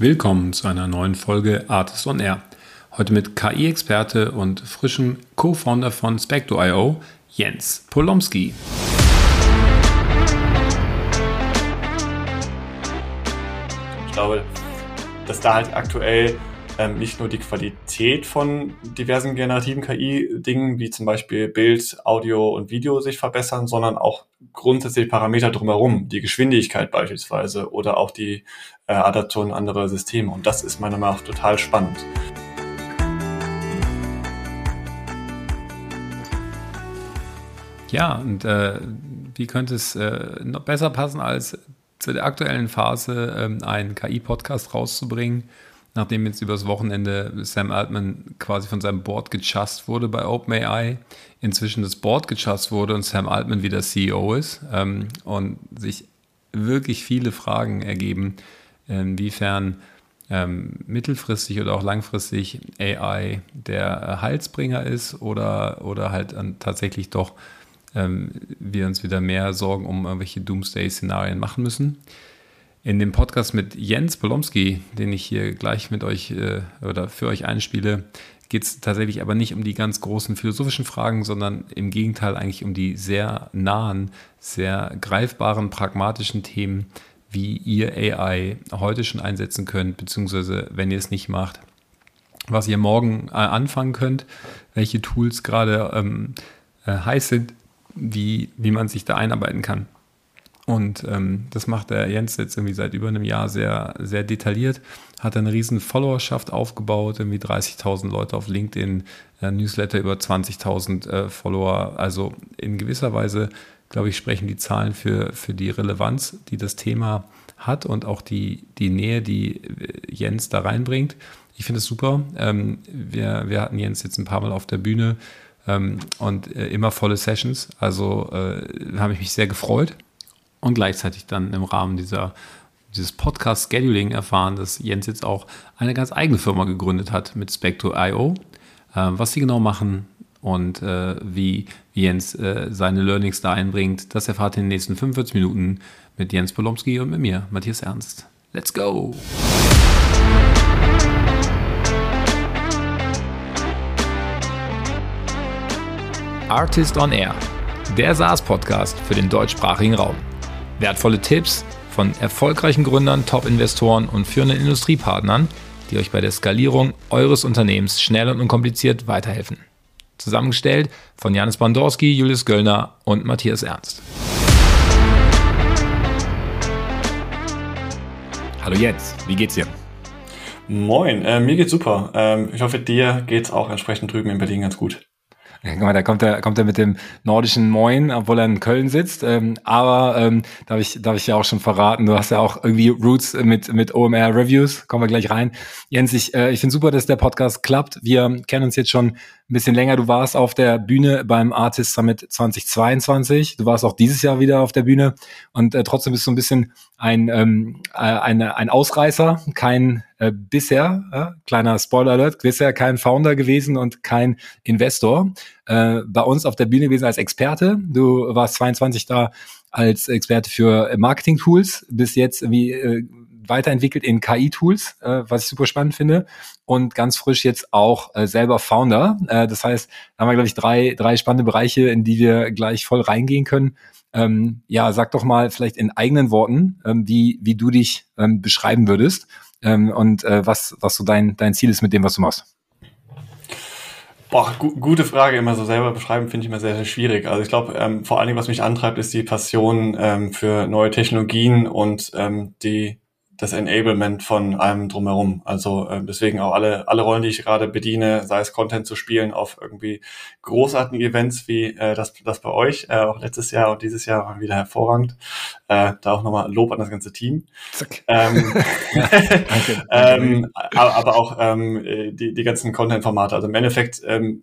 Willkommen zu einer neuen Folge Artist on Air. Heute mit KI-Experte und frischem Co-Founder von Specto.io, Jens Polomski. Ich glaube, dass da halt aktuell ähm, nicht nur die Qualität von diversen generativen KI-Dingen, wie zum Beispiel Bild, Audio und Video sich verbessern, sondern auch grundsätzlich Parameter drumherum, die Geschwindigkeit beispielsweise oder auch die äh, Adaption anderer Systeme. Und das ist meiner Meinung nach total spannend. Ja, und äh, wie könnte es äh, noch besser passen, als zu der aktuellen Phase ähm, einen KI-Podcast rauszubringen, nachdem jetzt übers Wochenende Sam Altman quasi von seinem Board gechast wurde bei OpenAI, inzwischen das Board gechast wurde und Sam Altman wieder CEO ist ähm, und sich wirklich viele Fragen ergeben, inwiefern ähm, mittelfristig oder auch langfristig AI der Heilsbringer ist oder, oder halt tatsächlich doch ähm, wir uns wieder mehr Sorgen um irgendwelche Doomsday-Szenarien machen müssen. In dem Podcast mit Jens Polomski, den ich hier gleich mit euch äh, oder für euch einspiele, geht es tatsächlich aber nicht um die ganz großen philosophischen Fragen, sondern im Gegenteil eigentlich um die sehr nahen, sehr greifbaren, pragmatischen Themen, wie ihr AI heute schon einsetzen könnt, beziehungsweise wenn ihr es nicht macht, was ihr morgen äh, anfangen könnt, welche Tools gerade ähm, äh, heiß sind, wie, wie man sich da einarbeiten kann. Und ähm, das macht der Jens jetzt irgendwie seit über einem Jahr sehr, sehr detailliert. Hat eine riesen Followerschaft aufgebaut, irgendwie 30.000 Leute auf LinkedIn, äh, Newsletter über 20.000 äh, Follower. Also in gewisser Weise, glaube ich, sprechen die Zahlen für, für die Relevanz, die das Thema hat und auch die, die Nähe, die äh, Jens da reinbringt. Ich finde es super. Ähm, wir, wir hatten Jens jetzt ein paar Mal auf der Bühne ähm, und äh, immer volle Sessions. Also äh, habe ich mich sehr gefreut und gleichzeitig dann im Rahmen dieser dieses Podcast-Scheduling erfahren, dass Jens jetzt auch eine ganz eigene Firma gegründet hat mit Spectro.io. Äh, was sie genau machen und äh, wie, wie Jens äh, seine Learnings da einbringt, das erfahrt ihr in den nächsten 45 Minuten mit Jens Polomski und mit mir, Matthias Ernst. Let's go! Artist on Air, der SaaS-Podcast für den deutschsprachigen Raum. Wertvolle Tipps von erfolgreichen Gründern, Top-Investoren und führenden Industriepartnern, die euch bei der Skalierung eures Unternehmens schnell und unkompliziert weiterhelfen. Zusammengestellt von Janis Bandorski, Julius Göllner und Matthias Ernst. Hallo Jens, wie geht's dir? Moin, äh, mir geht's super. Ähm, ich hoffe, dir geht's auch entsprechend drüben in Berlin ganz gut. Guck mal, da kommt er, kommt er mit dem nordischen Moin, obwohl er in Köln sitzt. Ähm, aber ähm, darf ich, darf ich ja auch schon verraten, du hast ja auch irgendwie Roots mit mit OMR Reviews. Kommen wir gleich rein. Jens, ich, äh, ich finde super, dass der Podcast klappt. Wir kennen uns jetzt schon ein bisschen länger. Du warst auf der Bühne beim Artist Summit 2022. Du warst auch dieses Jahr wieder auf der Bühne und äh, trotzdem bist du ein bisschen ein, ähm, äh, eine, ein Ausreißer, kein äh, bisher, äh, kleiner Spoiler Alert, bisher kein Founder gewesen und kein Investor. Äh, bei uns auf der Bühne gewesen als Experte. Du warst 22 da als Experte für Marketing-Tools, bis jetzt wie äh, weiterentwickelt in KI-Tools, äh, was ich super spannend finde. Und ganz frisch jetzt auch äh, selber Founder. Äh, das heißt, da haben wir, glaube ich, drei, drei spannende Bereiche, in die wir gleich voll reingehen können. Ähm, ja, sag doch mal vielleicht in eigenen Worten, ähm, wie, wie du dich ähm, beschreiben würdest ähm, und äh, was, was so dein, dein Ziel ist mit dem, was du machst. Boah, gu gute Frage, immer so selber beschreiben, finde ich immer sehr, sehr schwierig. Also ich glaube, ähm, vor allen Dingen, was mich antreibt, ist die Passion ähm, für neue Technologien und ähm, die das Enablement von allem drumherum. Also äh, deswegen auch alle, alle Rollen, die ich gerade bediene, sei es Content zu spielen auf irgendwie großartigen Events wie äh, das, das bei euch, äh, auch letztes Jahr und dieses Jahr war wieder hervorragend. Äh, da auch nochmal Lob an das ganze Team. Zack. Ähm, danke, ähm, aber, aber auch ähm, die, die ganzen Content-Formate. Also im Endeffekt ähm,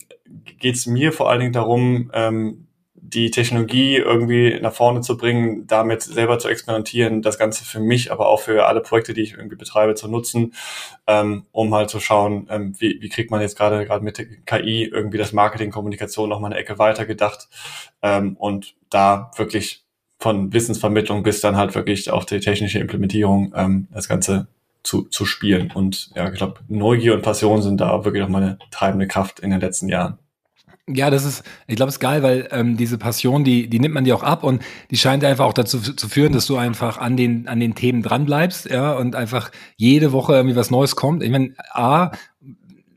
geht es mir vor allen Dingen darum, ähm, die Technologie irgendwie nach vorne zu bringen, damit selber zu experimentieren, das Ganze für mich, aber auch für alle Projekte, die ich irgendwie betreibe, zu nutzen, ähm, um halt zu schauen, ähm, wie, wie kriegt man jetzt gerade gerade mit KI irgendwie das Marketing, Kommunikation noch mal eine Ecke weiter gedacht ähm, und da wirklich von Wissensvermittlung bis dann halt wirklich auch die technische Implementierung ähm, das Ganze zu, zu spielen. Und ja, ich glaube, Neugier und Passion sind da wirklich noch meine treibende Kraft in den letzten Jahren. Ja, das ist, ich glaube, es ist geil, weil ähm, diese Passion, die, die nimmt man dir auch ab und die scheint einfach auch dazu zu führen, dass du einfach an den, an den Themen dranbleibst, ja, und einfach jede Woche irgendwie was Neues kommt. Ich meine, A,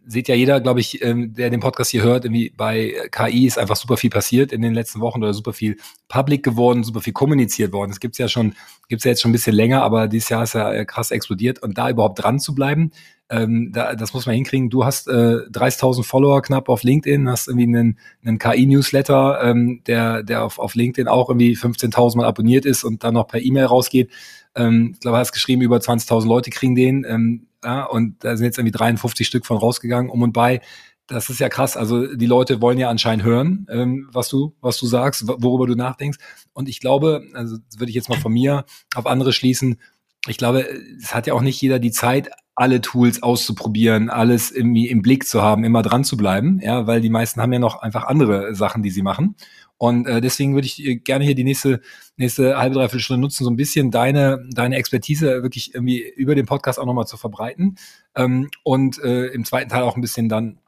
sieht ja jeder, glaube ich, ähm, der den Podcast hier hört, irgendwie bei KI ist einfach super viel passiert in den letzten Wochen oder super viel public geworden, super viel kommuniziert worden. Das gibt's ja schon, gibt's ja jetzt schon ein bisschen länger, aber dieses Jahr ist ja äh, krass explodiert und da überhaupt dran zu bleiben, ähm, da, das muss man hinkriegen. Du hast äh, 30.000 Follower knapp auf LinkedIn, hast irgendwie einen, einen KI-Newsletter, ähm, der, der auf, auf LinkedIn auch irgendwie 15.000 Mal abonniert ist und dann noch per E-Mail rausgeht. Ähm, ich glaube, hast geschrieben, über 20.000 Leute kriegen den. Ähm, ja, und da sind jetzt irgendwie 53 Stück von rausgegangen, um und bei. Das ist ja krass. Also die Leute wollen ja anscheinend hören, ähm, was du, was du sagst, worüber du nachdenkst. Und ich glaube, also würde ich jetzt mal von mir auf andere schließen. Ich glaube, es hat ja auch nicht jeder die Zeit, alle Tools auszuprobieren, alles irgendwie im Blick zu haben, immer dran zu bleiben, ja, weil die meisten haben ja noch einfach andere Sachen, die sie machen. Und äh, deswegen würde ich äh, gerne hier die nächste, nächste halbe, dreiviertel Stunde nutzen, so ein bisschen deine, deine Expertise wirklich irgendwie über den Podcast auch nochmal zu verbreiten. Ähm, und äh, im zweiten Teil auch ein bisschen dann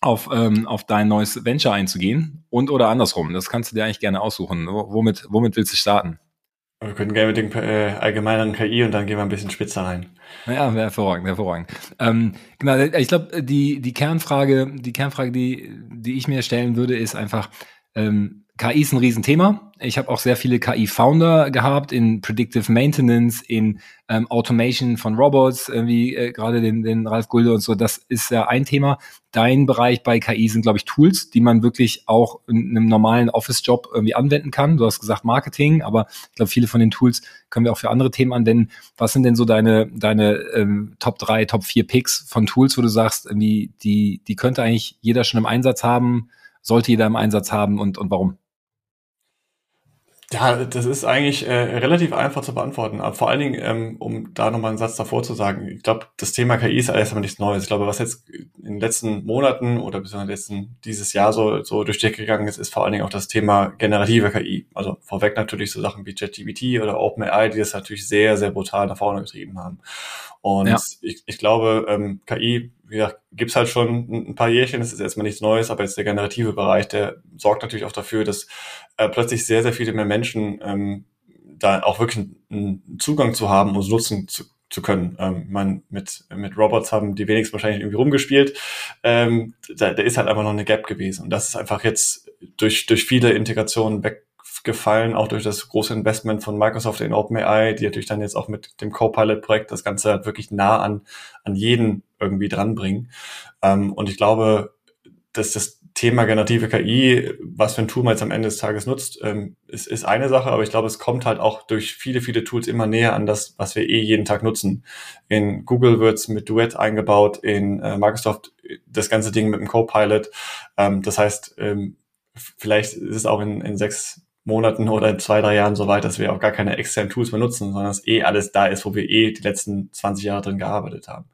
auf, ähm, auf dein neues Venture einzugehen und oder andersrum. Das kannst du dir eigentlich gerne aussuchen. Womit, womit willst du starten? Wir können gerne mit dem äh, allgemeinen KI und dann gehen wir ein bisschen spitzer rein. Ja, hervorragend, hervorragend. Ähm, genau, ich glaube, die, die Kernfrage, die Kernfrage, die, die ich mir stellen würde, ist einfach, ähm, KI ist ein Riesenthema. Ich habe auch sehr viele KI-Founder gehabt in Predictive Maintenance, in ähm, Automation von Robots, wie äh, gerade den, den Ralf Gulde und so. Das ist ja ein Thema. Dein Bereich bei KI sind, glaube ich, Tools, die man wirklich auch in einem normalen Office-Job irgendwie anwenden kann. Du hast gesagt Marketing, aber ich glaube, viele von den Tools können wir auch für andere Themen anwenden. Was sind denn so deine, deine ähm, Top 3, Top 4 Picks von Tools, wo du sagst, irgendwie, die, die könnte eigentlich jeder schon im Einsatz haben, sollte jeder im Einsatz haben und, und warum? Ja, das ist eigentlich äh, relativ einfach zu beantworten. Aber vor allen Dingen, ähm, um da nochmal einen Satz davor zu sagen, ich glaube, das Thema KI ist erstmal nichts Neues. Ich glaube, was jetzt in den letzten Monaten oder bis letzten dieses Jahr so, so durch die Decke gegangen ist, ist vor allen Dingen auch das Thema generative KI. Also vorweg natürlich so Sachen wie ChatGPT oder OpenAI, die das natürlich sehr, sehr brutal nach vorne getrieben haben. Und ja. ich, ich glaube, ähm, KI wie gesagt, gibt's halt schon ein paar Jährchen, das ist erstmal nichts Neues, aber jetzt der generative Bereich, der sorgt natürlich auch dafür, dass äh, plötzlich sehr, sehr viele mehr Menschen ähm, da auch wirklich einen Zugang zu haben und nutzen zu, zu können. Ähm, man mit mit Robots haben die wenigsten wahrscheinlich irgendwie rumgespielt. Ähm, da, da ist halt einfach noch eine Gap gewesen und das ist einfach jetzt durch durch viele Integrationen weg gefallen, auch durch das große Investment von Microsoft in OpenAI, die natürlich dann jetzt auch mit dem Copilot-Projekt das Ganze halt wirklich nah an, an jeden irgendwie dranbringen. Ähm, und ich glaube, dass das Thema generative KI, was für ein Tool man jetzt am Ende des Tages nutzt, ähm, ist, ist eine Sache, aber ich glaube, es kommt halt auch durch viele, viele Tools immer näher an das, was wir eh jeden Tag nutzen. In Google wird's mit Duet eingebaut, in äh, Microsoft das ganze Ding mit dem Copilot. Ähm, das heißt, ähm, vielleicht ist es auch in, in sechs Monaten oder in zwei, drei Jahren so weit, dass wir auch gar keine externen Tools mehr nutzen, sondern dass eh alles da ist, wo wir eh die letzten 20 Jahre drin gearbeitet haben.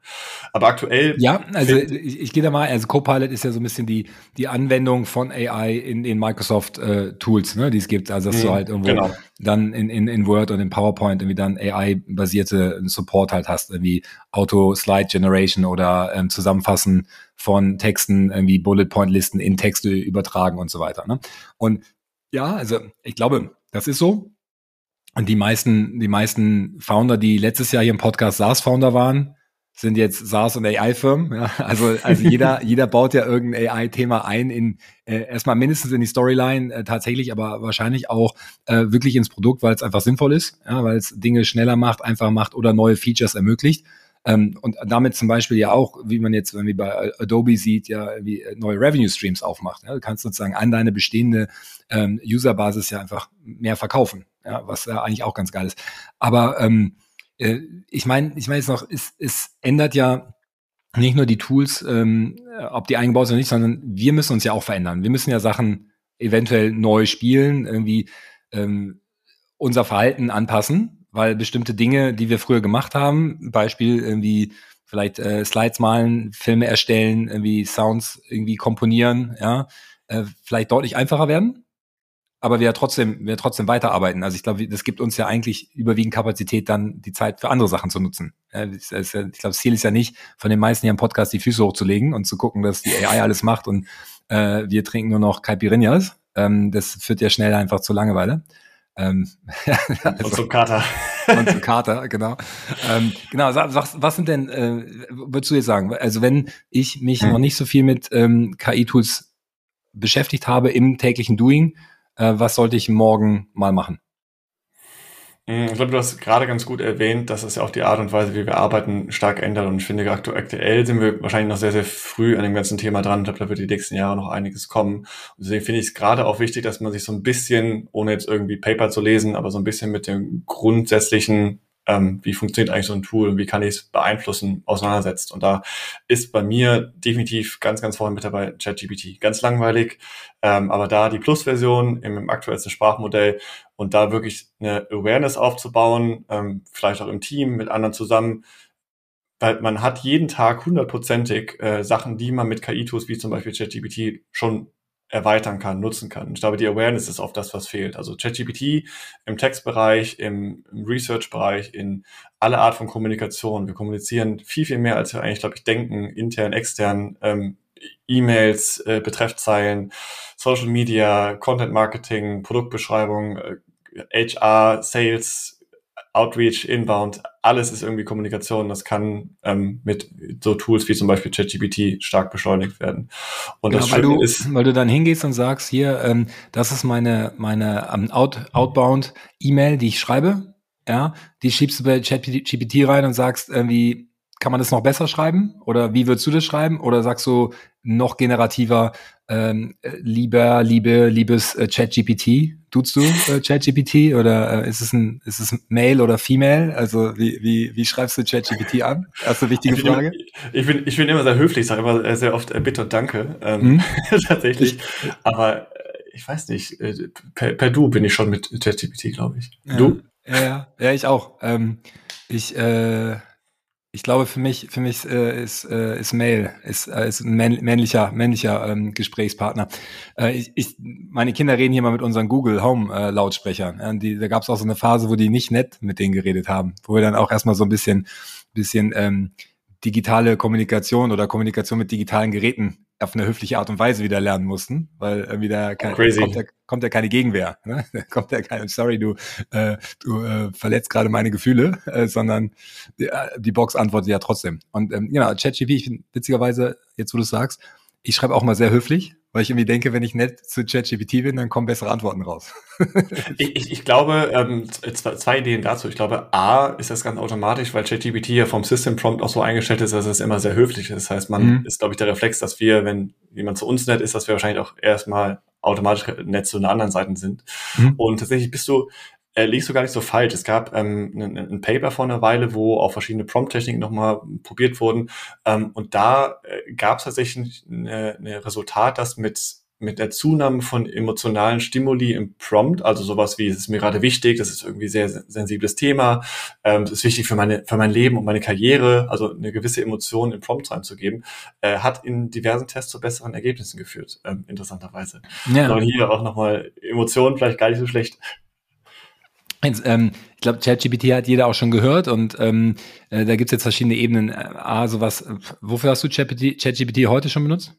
Aber aktuell. Ja, also ich, ich gehe da mal, also Copilot ist ja so ein bisschen die, die Anwendung von AI in den Microsoft äh, Tools, ne, die es gibt. Also dass mhm, du halt irgendwo genau. dann in, in, in Word und in PowerPoint irgendwie dann AI-basierte Support halt hast, irgendwie Auto-Slide-Generation oder ähm, Zusammenfassen von Texten, irgendwie Bullet-Point-Listen in Texte übertragen und so weiter. Ne? Und ja, also ich glaube, das ist so. Und die meisten, die meisten Founder, die letztes Jahr hier im Podcast SaaS-Founder waren, sind jetzt SaaS und AI-Firmen. Ja, also, also jeder, jeder baut ja irgendein AI-Thema ein in äh, erstmal mindestens in die Storyline äh, tatsächlich, aber wahrscheinlich auch äh, wirklich ins Produkt, weil es einfach sinnvoll ist, ja, weil es Dinge schneller macht, einfacher macht oder neue Features ermöglicht. Ähm, und damit zum Beispiel ja auch, wie man jetzt irgendwie bei Adobe sieht, ja wie neue Revenue Streams aufmacht. Ja? Du kannst sozusagen an deine bestehende ähm, Userbasis ja einfach mehr verkaufen, ja, was ja eigentlich auch ganz geil ist. Aber ähm, äh, ich meine, ich meine jetzt noch, es, es ändert ja nicht nur die Tools, ähm, ob die eingebaut sind oder nicht, sondern wir müssen uns ja auch verändern. Wir müssen ja Sachen eventuell neu spielen, irgendwie ähm, unser Verhalten anpassen weil bestimmte Dinge, die wir früher gemacht haben, Beispiel irgendwie vielleicht äh, Slides malen, Filme erstellen, irgendwie Sounds irgendwie komponieren, ja, äh, vielleicht deutlich einfacher werden. aber wir trotzdem, wir trotzdem weiterarbeiten. Also ich glaube, das gibt uns ja eigentlich überwiegend Kapazität, dann die Zeit für andere Sachen zu nutzen. ich glaube, das Ziel ist ja nicht, von den meisten hier im Podcast die Füße hochzulegen und zu gucken, dass die AI alles macht und äh, wir trinken nur noch Caipirinhas. Ähm, das führt ja schnell einfach zu Langeweile. Ähm, also, und zum Kater. und zum Kater, genau. Ähm, genau, was, was sind denn, äh, würdest du jetzt sagen, also wenn ich mich hm. noch nicht so viel mit ähm, KI-Tools beschäftigt habe im täglichen Doing, äh, was sollte ich morgen mal machen? Mm, ich glaube, du hast gerade ganz gut erwähnt, dass es ja auch die Art und Weise, wie wir arbeiten, stark ändert. Und ich finde, aktuell sind wir wahrscheinlich noch sehr, sehr früh an dem ganzen Thema dran. Ich glaube, da wird die nächsten Jahre noch einiges kommen. Und deswegen finde ich es gerade auch wichtig, dass man sich so ein bisschen, ohne jetzt irgendwie Paper zu lesen, aber so ein bisschen mit dem grundsätzlichen ähm, wie funktioniert eigentlich so ein Tool und wie kann ich es beeinflussen, auseinandersetzt. Und da ist bei mir definitiv ganz, ganz vorne mit dabei ChatGPT. Ganz langweilig, ähm, aber da die Plus-Version im, im aktuellsten Sprachmodell und da wirklich eine Awareness aufzubauen, ähm, vielleicht auch im Team mit anderen zusammen, weil man hat jeden Tag hundertprozentig äh, Sachen, die man mit KI-Tools wie zum Beispiel ChatGPT schon erweitern kann, nutzen kann. Ich glaube, die Awareness ist oft das, was fehlt. Also ChatGPT im Textbereich, im, im Research-Bereich, in alle Art von Kommunikation. Wir kommunizieren viel, viel mehr, als wir eigentlich, glaube ich, denken, intern, extern, ähm, E-Mails, äh, Betreffzeilen, Social Media, Content Marketing, Produktbeschreibung, äh, HR, Sales, Outreach, Inbound, alles ist irgendwie Kommunikation. Das kann ähm, mit so Tools wie zum Beispiel ChatGPT stark beschleunigt werden. Und genau, das weil du, ist, weil du dann hingehst und sagst, hier, ähm, das ist meine meine um, Out, Outbound E-Mail, die ich schreibe. Ja, die schiebst du bei ChatGPT rein und sagst irgendwie, kann man das noch besser schreiben? Oder wie würdest du das schreiben? Oder sagst du noch generativer, ähm, lieber, liebe, liebes äh, ChatGPT? Tutst du äh, ChatGPT oder äh, ist es ein, ist es Male oder Female? Also wie, wie, wie schreibst du ChatGPT an? Erste wichtige ich Frage. Immer, ich bin, ich bin immer sehr höflich, sage immer sehr oft äh, bitte und danke. Ähm, hm? tatsächlich. Aber äh, ich weiß nicht, äh, per, per Du bin ich schon mit ChatGPT, glaube ich. Ja, du? Ja, ja, ja, ich auch. Ähm, ich, äh, ich glaube, für mich, für mich äh, ist, äh, ist Mail, ist, äh, ist ein männlicher, männlicher ähm, Gesprächspartner. Äh, ich, ich, meine Kinder reden hier mal mit unseren Google Home äh, Lautsprechern. Ja, die, da gab es auch so eine Phase, wo die nicht nett mit denen geredet haben, wo wir dann auch erstmal so ein bisschen, bisschen ähm, digitale Kommunikation oder Kommunikation mit digitalen Geräten auf eine höfliche Art und Weise wieder lernen mussten, weil irgendwie da kein, kommt, ja, kommt ja keine Gegenwehr. Ne? Da kommt ja kein, sorry, du, äh, du äh, verletzt gerade meine Gefühle, äh, sondern die, die Box antwortet ja trotzdem. Und ähm, genau, ChatGPT, ich bin witzigerweise, jetzt wo du sagst, ich schreibe auch mal sehr höflich, weil ich irgendwie denke, wenn ich nett zu ChatGPT bin, dann kommen bessere Antworten raus. ich, ich, ich glaube, ähm, zwei, zwei Ideen dazu. Ich glaube, A ist das ganz automatisch, weil ChatGPT ja vom System Prompt auch so eingestellt ist, dass es immer sehr höflich ist. Das heißt, man mhm. ist, glaube ich, der Reflex, dass wir, wenn jemand zu uns nett ist, dass wir wahrscheinlich auch erstmal automatisch nett zu einer anderen Seite sind. Mhm. Und tatsächlich bist du äh, liegst du gar nicht so falsch. Es gab ähm, ein, ein Paper vor einer Weile, wo auch verschiedene Prompt-Techniken nochmal probiert wurden. Ähm, und da äh, gab es tatsächlich ein Resultat, das mit mit der Zunahme von emotionalen Stimuli im Prompt, also sowas wie, es ist mir gerade wichtig, das ist irgendwie sehr sensibles Thema, ähm, es ist wichtig für meine, für mein Leben und meine Karriere, also eine gewisse Emotion im Prompt reinzugeben, äh, hat in diversen Tests zu besseren Ergebnissen geführt, ähm, interessanterweise. Ja. Aber hier auch nochmal Emotionen vielleicht gar nicht so schlecht. Jetzt, ähm, ich glaube, ChatGPT hat jeder auch schon gehört und ähm, äh, da gibt's jetzt verschiedene Ebenen. Äh, A, sowas, wofür hast du ChatGPT heute schon benutzt?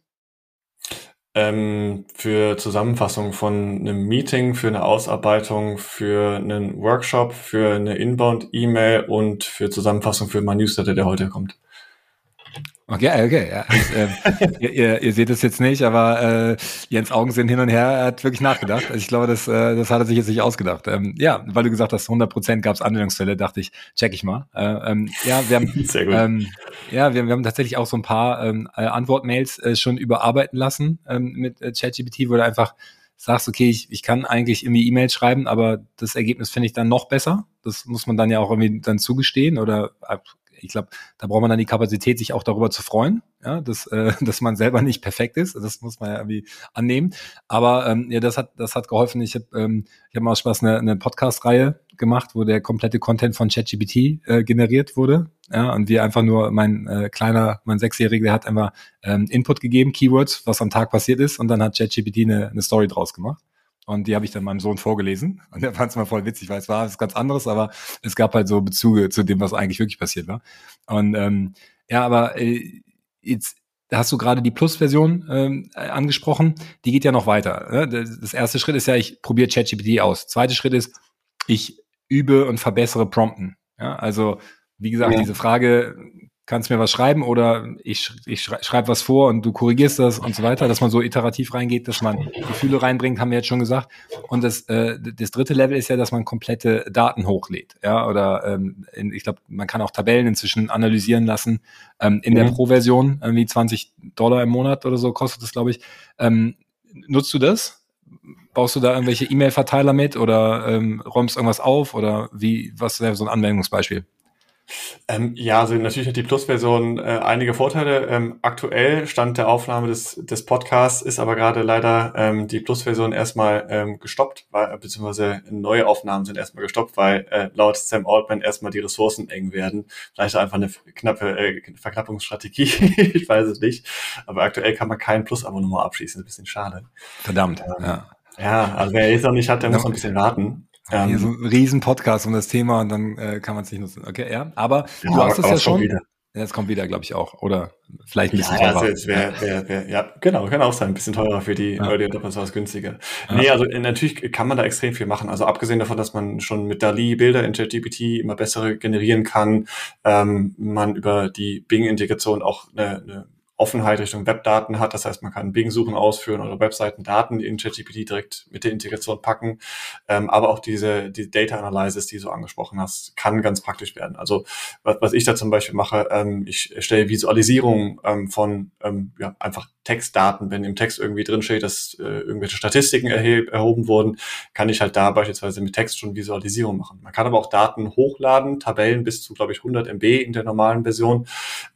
Ähm, für Zusammenfassung von einem Meeting, für eine Ausarbeitung, für einen Workshop, für eine Inbound-E-Mail und für Zusammenfassung für mein Newsletter, der heute kommt. Okay, okay. Ja. Und, ähm, ihr, ihr, ihr, seht es jetzt nicht, aber äh, Jens Augen sind hin und her. Er hat wirklich nachgedacht. Also ich glaube, das, äh, das hat er sich jetzt nicht ausgedacht. Ähm, ja, weil du gesagt hast, 100 Prozent gab es Anwendungsfälle, dachte ich, check ich mal. Äh, ähm, ja, wir haben, Sehr gut. Ähm, ja, wir, wir haben tatsächlich auch so ein paar ähm, äh, Antwortmails äh, schon überarbeiten lassen ähm, mit äh, ChatGPT, wo du einfach sagst, okay, ich, ich kann eigentlich irgendwie E-Mails schreiben, aber das Ergebnis finde ich dann noch besser. Das muss man dann ja auch irgendwie dann zugestehen oder äh, ich glaube, da braucht man dann die Kapazität, sich auch darüber zu freuen, ja, dass, äh, dass man selber nicht perfekt ist. Das muss man ja irgendwie annehmen. Aber ähm, ja, das hat, das hat geholfen. Ich habe ähm, ich hab mal Spaß eine, eine Podcast-Reihe gemacht, wo der komplette Content von ChatGPT äh, generiert wurde. Ja, und wir einfach nur, mein äh, kleiner, mein Sechsjähriger, hat einfach ähm, Input gegeben, Keywords, was am Tag passiert ist, und dann hat ChatGPT eine, eine Story draus gemacht. Und die habe ich dann meinem Sohn vorgelesen und der fand es mal voll witzig, weil es war was ganz anderes, aber es gab halt so Bezüge zu dem, was eigentlich wirklich passiert war. Und ähm, ja, aber äh, jetzt hast du gerade die Plus-Version ähm, angesprochen, die geht ja noch weiter. Ne? Das erste Schritt ist ja, ich probiere ChatGPT aus. Zweiter Schritt ist, ich übe und verbessere Prompten. Ja, also wie gesagt, ja. diese Frage, kannst mir was schreiben oder ich, ich schreibe was vor und du korrigierst das und so weiter, dass man so iterativ reingeht, dass man Gefühle reinbringt, haben wir jetzt schon gesagt. Und das, äh, das dritte Level ist ja, dass man komplette Daten hochlädt. Ja, oder ähm, in, ich glaube, man kann auch Tabellen inzwischen analysieren lassen. Ähm, in mhm. der Pro-Version, irgendwie 20 Dollar im Monat oder so kostet das, glaube ich. Ähm, nutzt du das? Baust du da irgendwelche E-Mail-Verteiler mit oder ähm, räumst irgendwas auf oder wie, was wäre so ein Anwendungsbeispiel? Ähm, ja, also natürlich hat die Plus-Version äh, einige Vorteile. Ähm, aktuell Stand der Aufnahme des, des Podcasts ist aber gerade leider ähm, die Plus-Version erstmal ähm, gestoppt, weil, beziehungsweise neue Aufnahmen sind erstmal gestoppt, weil äh, laut Sam Altman erstmal die Ressourcen eng werden. Vielleicht einfach eine knappe äh, Verknappungsstrategie, ich weiß es nicht. Aber aktuell kann man kein Plus-Abonnement abschließen, ist ein bisschen schade. Verdammt, ähm, ja. Ja, also wer es noch nicht hat, der muss noch ein bisschen warten. Ähm, Hier so ein Riesen-Podcast um das Thema und dann äh, kann man es nicht nutzen. Okay, ja. Aber ja, du hast es ja schon. Wieder. Ja, es kommt wieder, glaube ich, auch. Oder vielleicht ein bisschen ja, teurer. Also jetzt wär, wär, wär, ja, genau, kann auch sein. Ein bisschen teurer für die ja. Early Adopters günstiger. Ja. Nee, also äh, natürlich kann man da extrem viel machen. Also abgesehen davon, dass man schon mit DALI Bilder in ChatGPT immer bessere generieren kann, ähm, man über die Bing-Integration auch eine, eine Offenheit Richtung Webdaten hat. Das heißt, man kann Bing-Suchen ausführen oder Webseiten-Daten in ChatGPT direkt mit der Integration packen. Ähm, aber auch diese, die Data Analysis, die du angesprochen hast, kann ganz praktisch werden. Also was, was ich da zum Beispiel mache, ähm, ich stelle Visualisierung ähm, von ähm, ja, einfach Textdaten. Wenn im Text irgendwie drinsteht, dass äh, irgendwelche Statistiken erhoben wurden, kann ich halt da beispielsweise mit Text schon Visualisierung machen. Man kann aber auch Daten hochladen, Tabellen bis zu, glaube ich, 100 MB in der normalen Version.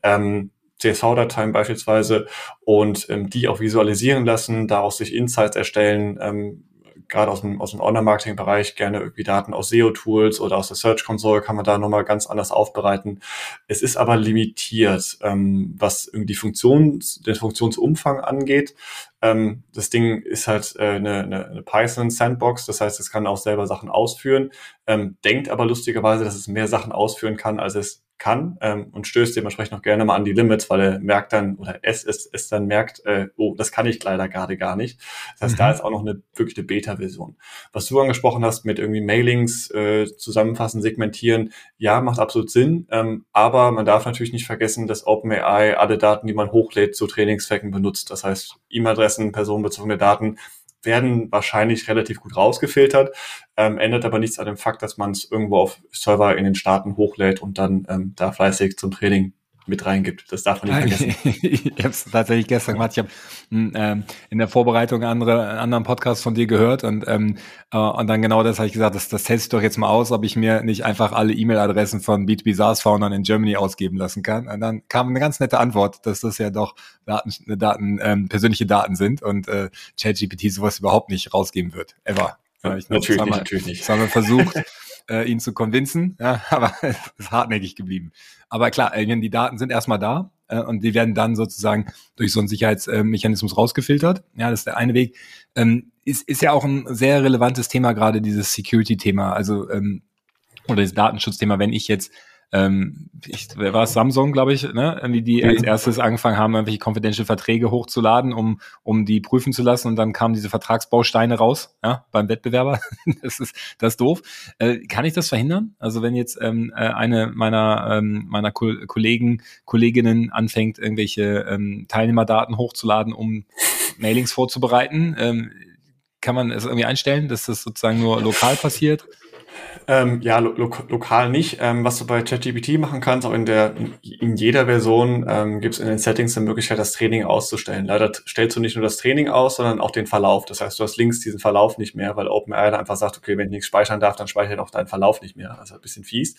Ähm, CSV-Dateien beispielsweise und ähm, die auch visualisieren lassen, daraus sich Insights erstellen, ähm, gerade aus dem, aus dem Online-Marketing-Bereich gerne irgendwie Daten aus SEO-Tools oder aus der Search Console kann man da nochmal ganz anders aufbereiten. Es ist aber limitiert, ähm, was irgendwie Funktions, den Funktionsumfang angeht. Ähm, das Ding ist halt äh, eine, eine, eine Python-Sandbox, das heißt, es kann auch selber Sachen ausführen, ähm, denkt aber lustigerweise, dass es mehr Sachen ausführen kann, als es kann ähm, und stößt dementsprechend auch gerne mal an die Limits, weil er merkt dann oder es, es, es dann merkt, äh, oh, das kann ich leider gerade gar nicht. Das heißt, mhm. da ist auch noch eine wirklich eine Beta-Version. Was du angesprochen hast mit irgendwie Mailings äh, zusammenfassen, segmentieren, ja, macht absolut Sinn, ähm, aber man darf natürlich nicht vergessen, dass OpenAI alle Daten, die man hochlädt, zu Trainingszwecken benutzt. Das heißt, E-Mail-Adressen, personenbezogene Daten werden wahrscheinlich relativ gut rausgefiltert, ähm, ändert aber nichts an dem Fakt, dass man es irgendwo auf Server in den Staaten hochlädt und dann ähm, da fleißig zum Training mit reingibt. Das darf man nicht vergessen. ich habe es tatsächlich gestern gemacht. Ich habe ähm, in der Vorbereitung andere, einen anderen Podcast von dir gehört und, ähm, äh, und dann genau das habe ich gesagt, das, das teste ich doch jetzt mal aus, ob ich mir nicht einfach alle E-Mail-Adressen von B2B SaaS-Foundern in Germany ausgeben lassen kann. Und dann kam eine ganz nette Antwort, dass das ja doch Daten, Daten ähm, persönliche Daten sind und äh, ChatGPT sowas überhaupt nicht rausgeben wird. Ever. Ja, ich natürlich, nicht, natürlich nicht. Das haben wir versucht. äh, ihn zu konvinzen, ja, aber es ist hartnäckig geblieben. Aber klar, äh, die Daten sind erstmal da äh, und die werden dann sozusagen durch so einen Sicherheitsmechanismus rausgefiltert. Ja, das ist der eine Weg. Ähm, ist, ist ja auch ein sehr relevantes Thema, gerade dieses Security-Thema, also ähm, oder das Datenschutzthema, wenn ich jetzt ähm, ich, wer war es, Samsung, glaube ich, ne? Irgendwie die als erstes angefangen haben, irgendwelche confidential Verträge hochzuladen, um, um die prüfen zu lassen und dann kamen diese Vertragsbausteine raus, ja, beim Wettbewerber. das ist, das ist doof. Äh, kann ich das verhindern? Also wenn jetzt ähm, äh, eine meiner, ähm, meiner Ko Kollegen, Kolleginnen anfängt, irgendwelche ähm, Teilnehmerdaten hochzuladen, um Mailings vorzubereiten, ähm, kann man es irgendwie einstellen, dass das sozusagen nur lokal passiert? Ähm, ja, lo lo lokal nicht. Ähm, was du bei ChatGPT machen kannst, auch in der in jeder Version ähm, gibt es in den Settings die Möglichkeit, das Training auszustellen. Leider stellst du nicht nur das Training aus, sondern auch den Verlauf. Das heißt, du hast links diesen Verlauf nicht mehr, weil OpenAI einfach sagt, okay, wenn ich nichts speichern darf, dann speichere auch deinen Verlauf nicht mehr. Also ein bisschen fies.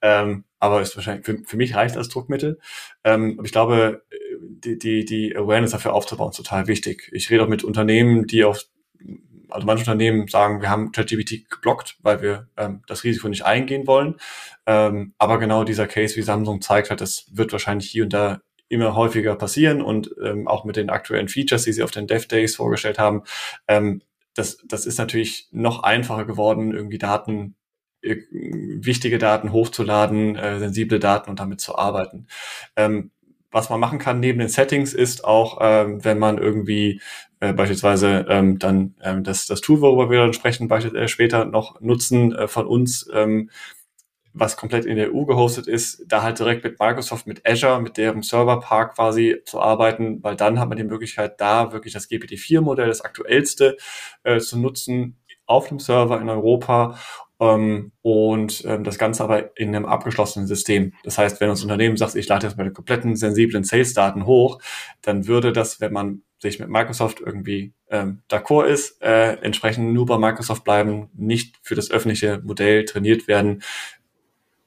Ähm, aber ist wahrscheinlich für, für mich reicht als Druckmittel. Ähm, aber ich glaube, die, die, die Awareness dafür aufzubauen ist total wichtig. Ich rede auch mit Unternehmen, die auf also manche Unternehmen sagen, wir haben ChatGPT geblockt, weil wir ähm, das Risiko nicht eingehen wollen. Ähm, aber genau dieser Case, wie Samsung zeigt hat, das wird wahrscheinlich hier und da immer häufiger passieren und ähm, auch mit den aktuellen Features, die sie auf den Dev Days vorgestellt haben, ähm, das, das ist natürlich noch einfacher geworden, irgendwie Daten äh, wichtige Daten hochzuladen, äh, sensible Daten und damit zu arbeiten. Ähm, was man machen kann neben den Settings ist auch, ähm, wenn man irgendwie äh, beispielsweise ähm, dann ähm, das, das Tool, worüber wir dann sprechen, beispielsweise äh, später noch nutzen äh, von uns, ähm, was komplett in der EU gehostet ist, da halt direkt mit Microsoft, mit Azure, mit deren Serverpark quasi zu arbeiten, weil dann hat man die Möglichkeit, da wirklich das GPT-4-Modell, das aktuellste, äh, zu nutzen auf dem Server in Europa ähm, und ähm, das Ganze aber in einem abgeschlossenen System. Das heißt, wenn das Unternehmen sagt, ich lade jetzt meine kompletten sensiblen Sales-Daten hoch, dann würde das, wenn man sich mit Microsoft irgendwie ähm, d'accord ist, äh, entsprechend nur bei Microsoft bleiben, nicht für das öffentliche Modell trainiert werden,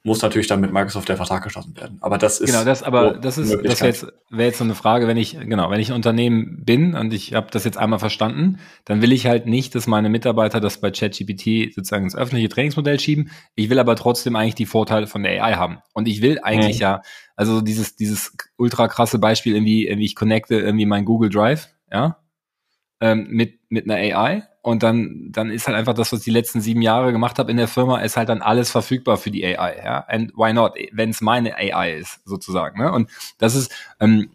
muss natürlich dann mit Microsoft der Vertrag geschlossen werden. Aber das ist genau das. Aber das ist das wäre jetzt, wär jetzt so eine Frage, wenn ich genau, wenn ich ein Unternehmen bin und ich habe das jetzt einmal verstanden, dann will ich halt nicht, dass meine Mitarbeiter das bei ChatGPT sozusagen ins öffentliche Trainingsmodell schieben. Ich will aber trotzdem eigentlich die Vorteile von der AI haben. Und ich will eigentlich mhm. ja, also dieses dieses ultra krasse Beispiel irgendwie, irgendwie ich connecte irgendwie mein Google Drive, ja, ähm, mit mit einer AI und dann, dann ist halt einfach das, was ich die letzten sieben Jahre gemacht habe in der Firma, ist halt dann alles verfügbar für die AI. Ja? And why not, wenn es meine AI ist, sozusagen. Ne? Und das ist, ähm,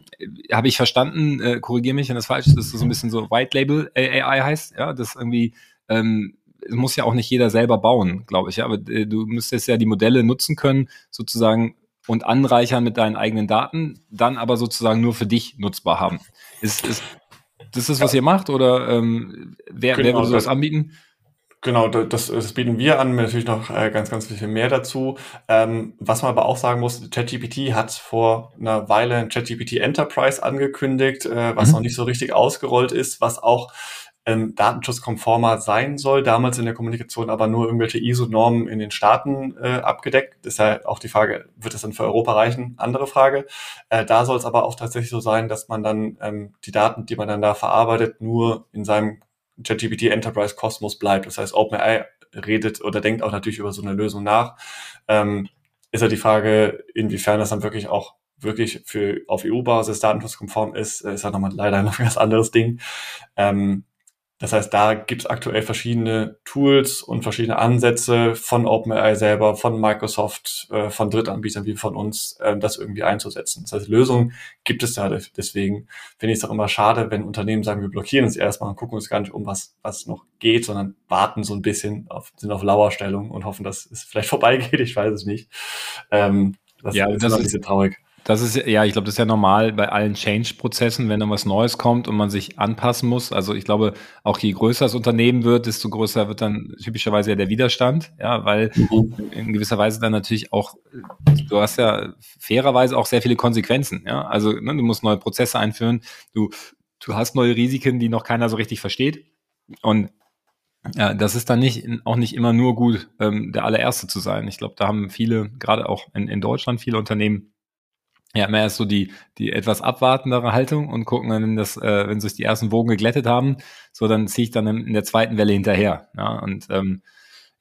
habe ich verstanden, äh, korrigiere mich, wenn das falsch ist, dass das so ein bisschen so White Label AI heißt, ja, das irgendwie, ähm, muss ja auch nicht jeder selber bauen, glaube ich, ja, aber äh, du müsstest ja die Modelle nutzen können, sozusagen, und anreichern mit deinen eigenen Daten, dann aber sozusagen nur für dich nutzbar haben. Ist, ist das ist, was ihr macht oder ähm, wer, genau, wer würde sowas anbieten? Genau, das, das bieten wir an, natürlich noch äh, ganz, ganz viel mehr dazu. Ähm, was man aber auch sagen muss, ChatGPT hat vor einer Weile ein ChatGPT Enterprise angekündigt, äh, was mhm. noch nicht so richtig ausgerollt ist, was auch ähm, datenschutzkonformer sein soll, damals in der Kommunikation aber nur irgendwelche ISO-Normen in den Staaten äh, abgedeckt. Das ist ja auch die Frage, wird es dann für Europa reichen? Andere Frage. Äh, da soll es aber auch tatsächlich so sein, dass man dann ähm, die Daten, die man dann da verarbeitet, nur in seinem ChatGPT Enterprise Kosmos bleibt. Das heißt, OpenAI redet oder denkt auch natürlich über so eine Lösung nach. Ähm, ist ja die Frage, inwiefern das dann wirklich auch wirklich für auf EU-Basis datenschutzkonform ist, ist ja nochmal leider noch ein ganz anderes Ding. Ähm, das heißt, da gibt es aktuell verschiedene Tools und verschiedene Ansätze von OpenAI selber, von Microsoft, äh, von Drittanbietern wie von uns, äh, das irgendwie einzusetzen. Das heißt, Lösungen gibt es da. Deswegen finde ich es auch immer schade, wenn Unternehmen sagen, wir blockieren uns erstmal und gucken uns gar nicht um, was, was noch geht, sondern warten so ein bisschen, auf, sind auf Lauerstellung und hoffen, dass es vielleicht vorbeigeht. Ich weiß es nicht. Ähm, das ja, ist das ist ein bisschen traurig. Das ist ja, ich glaube, das ist ja normal bei allen Change-Prozessen, wenn dann was Neues kommt und man sich anpassen muss. Also ich glaube, auch je größer das Unternehmen wird, desto größer wird dann typischerweise ja der Widerstand, ja, weil mhm. in gewisser Weise dann natürlich auch, du hast ja fairerweise auch sehr viele Konsequenzen, ja. Also ne, du musst neue Prozesse einführen, du, du hast neue Risiken, die noch keiner so richtig versteht. Und ja, das ist dann nicht auch nicht immer nur gut, ähm, der allererste zu sein. Ich glaube, da haben viele, gerade auch in, in Deutschland, viele Unternehmen ja, mehr ist so die, die etwas abwartendere Haltung und gucken dann, wenn das, äh, wenn sich die ersten Wogen geglättet haben, so dann ziehe ich dann in der zweiten Welle hinterher. Ja, und ähm,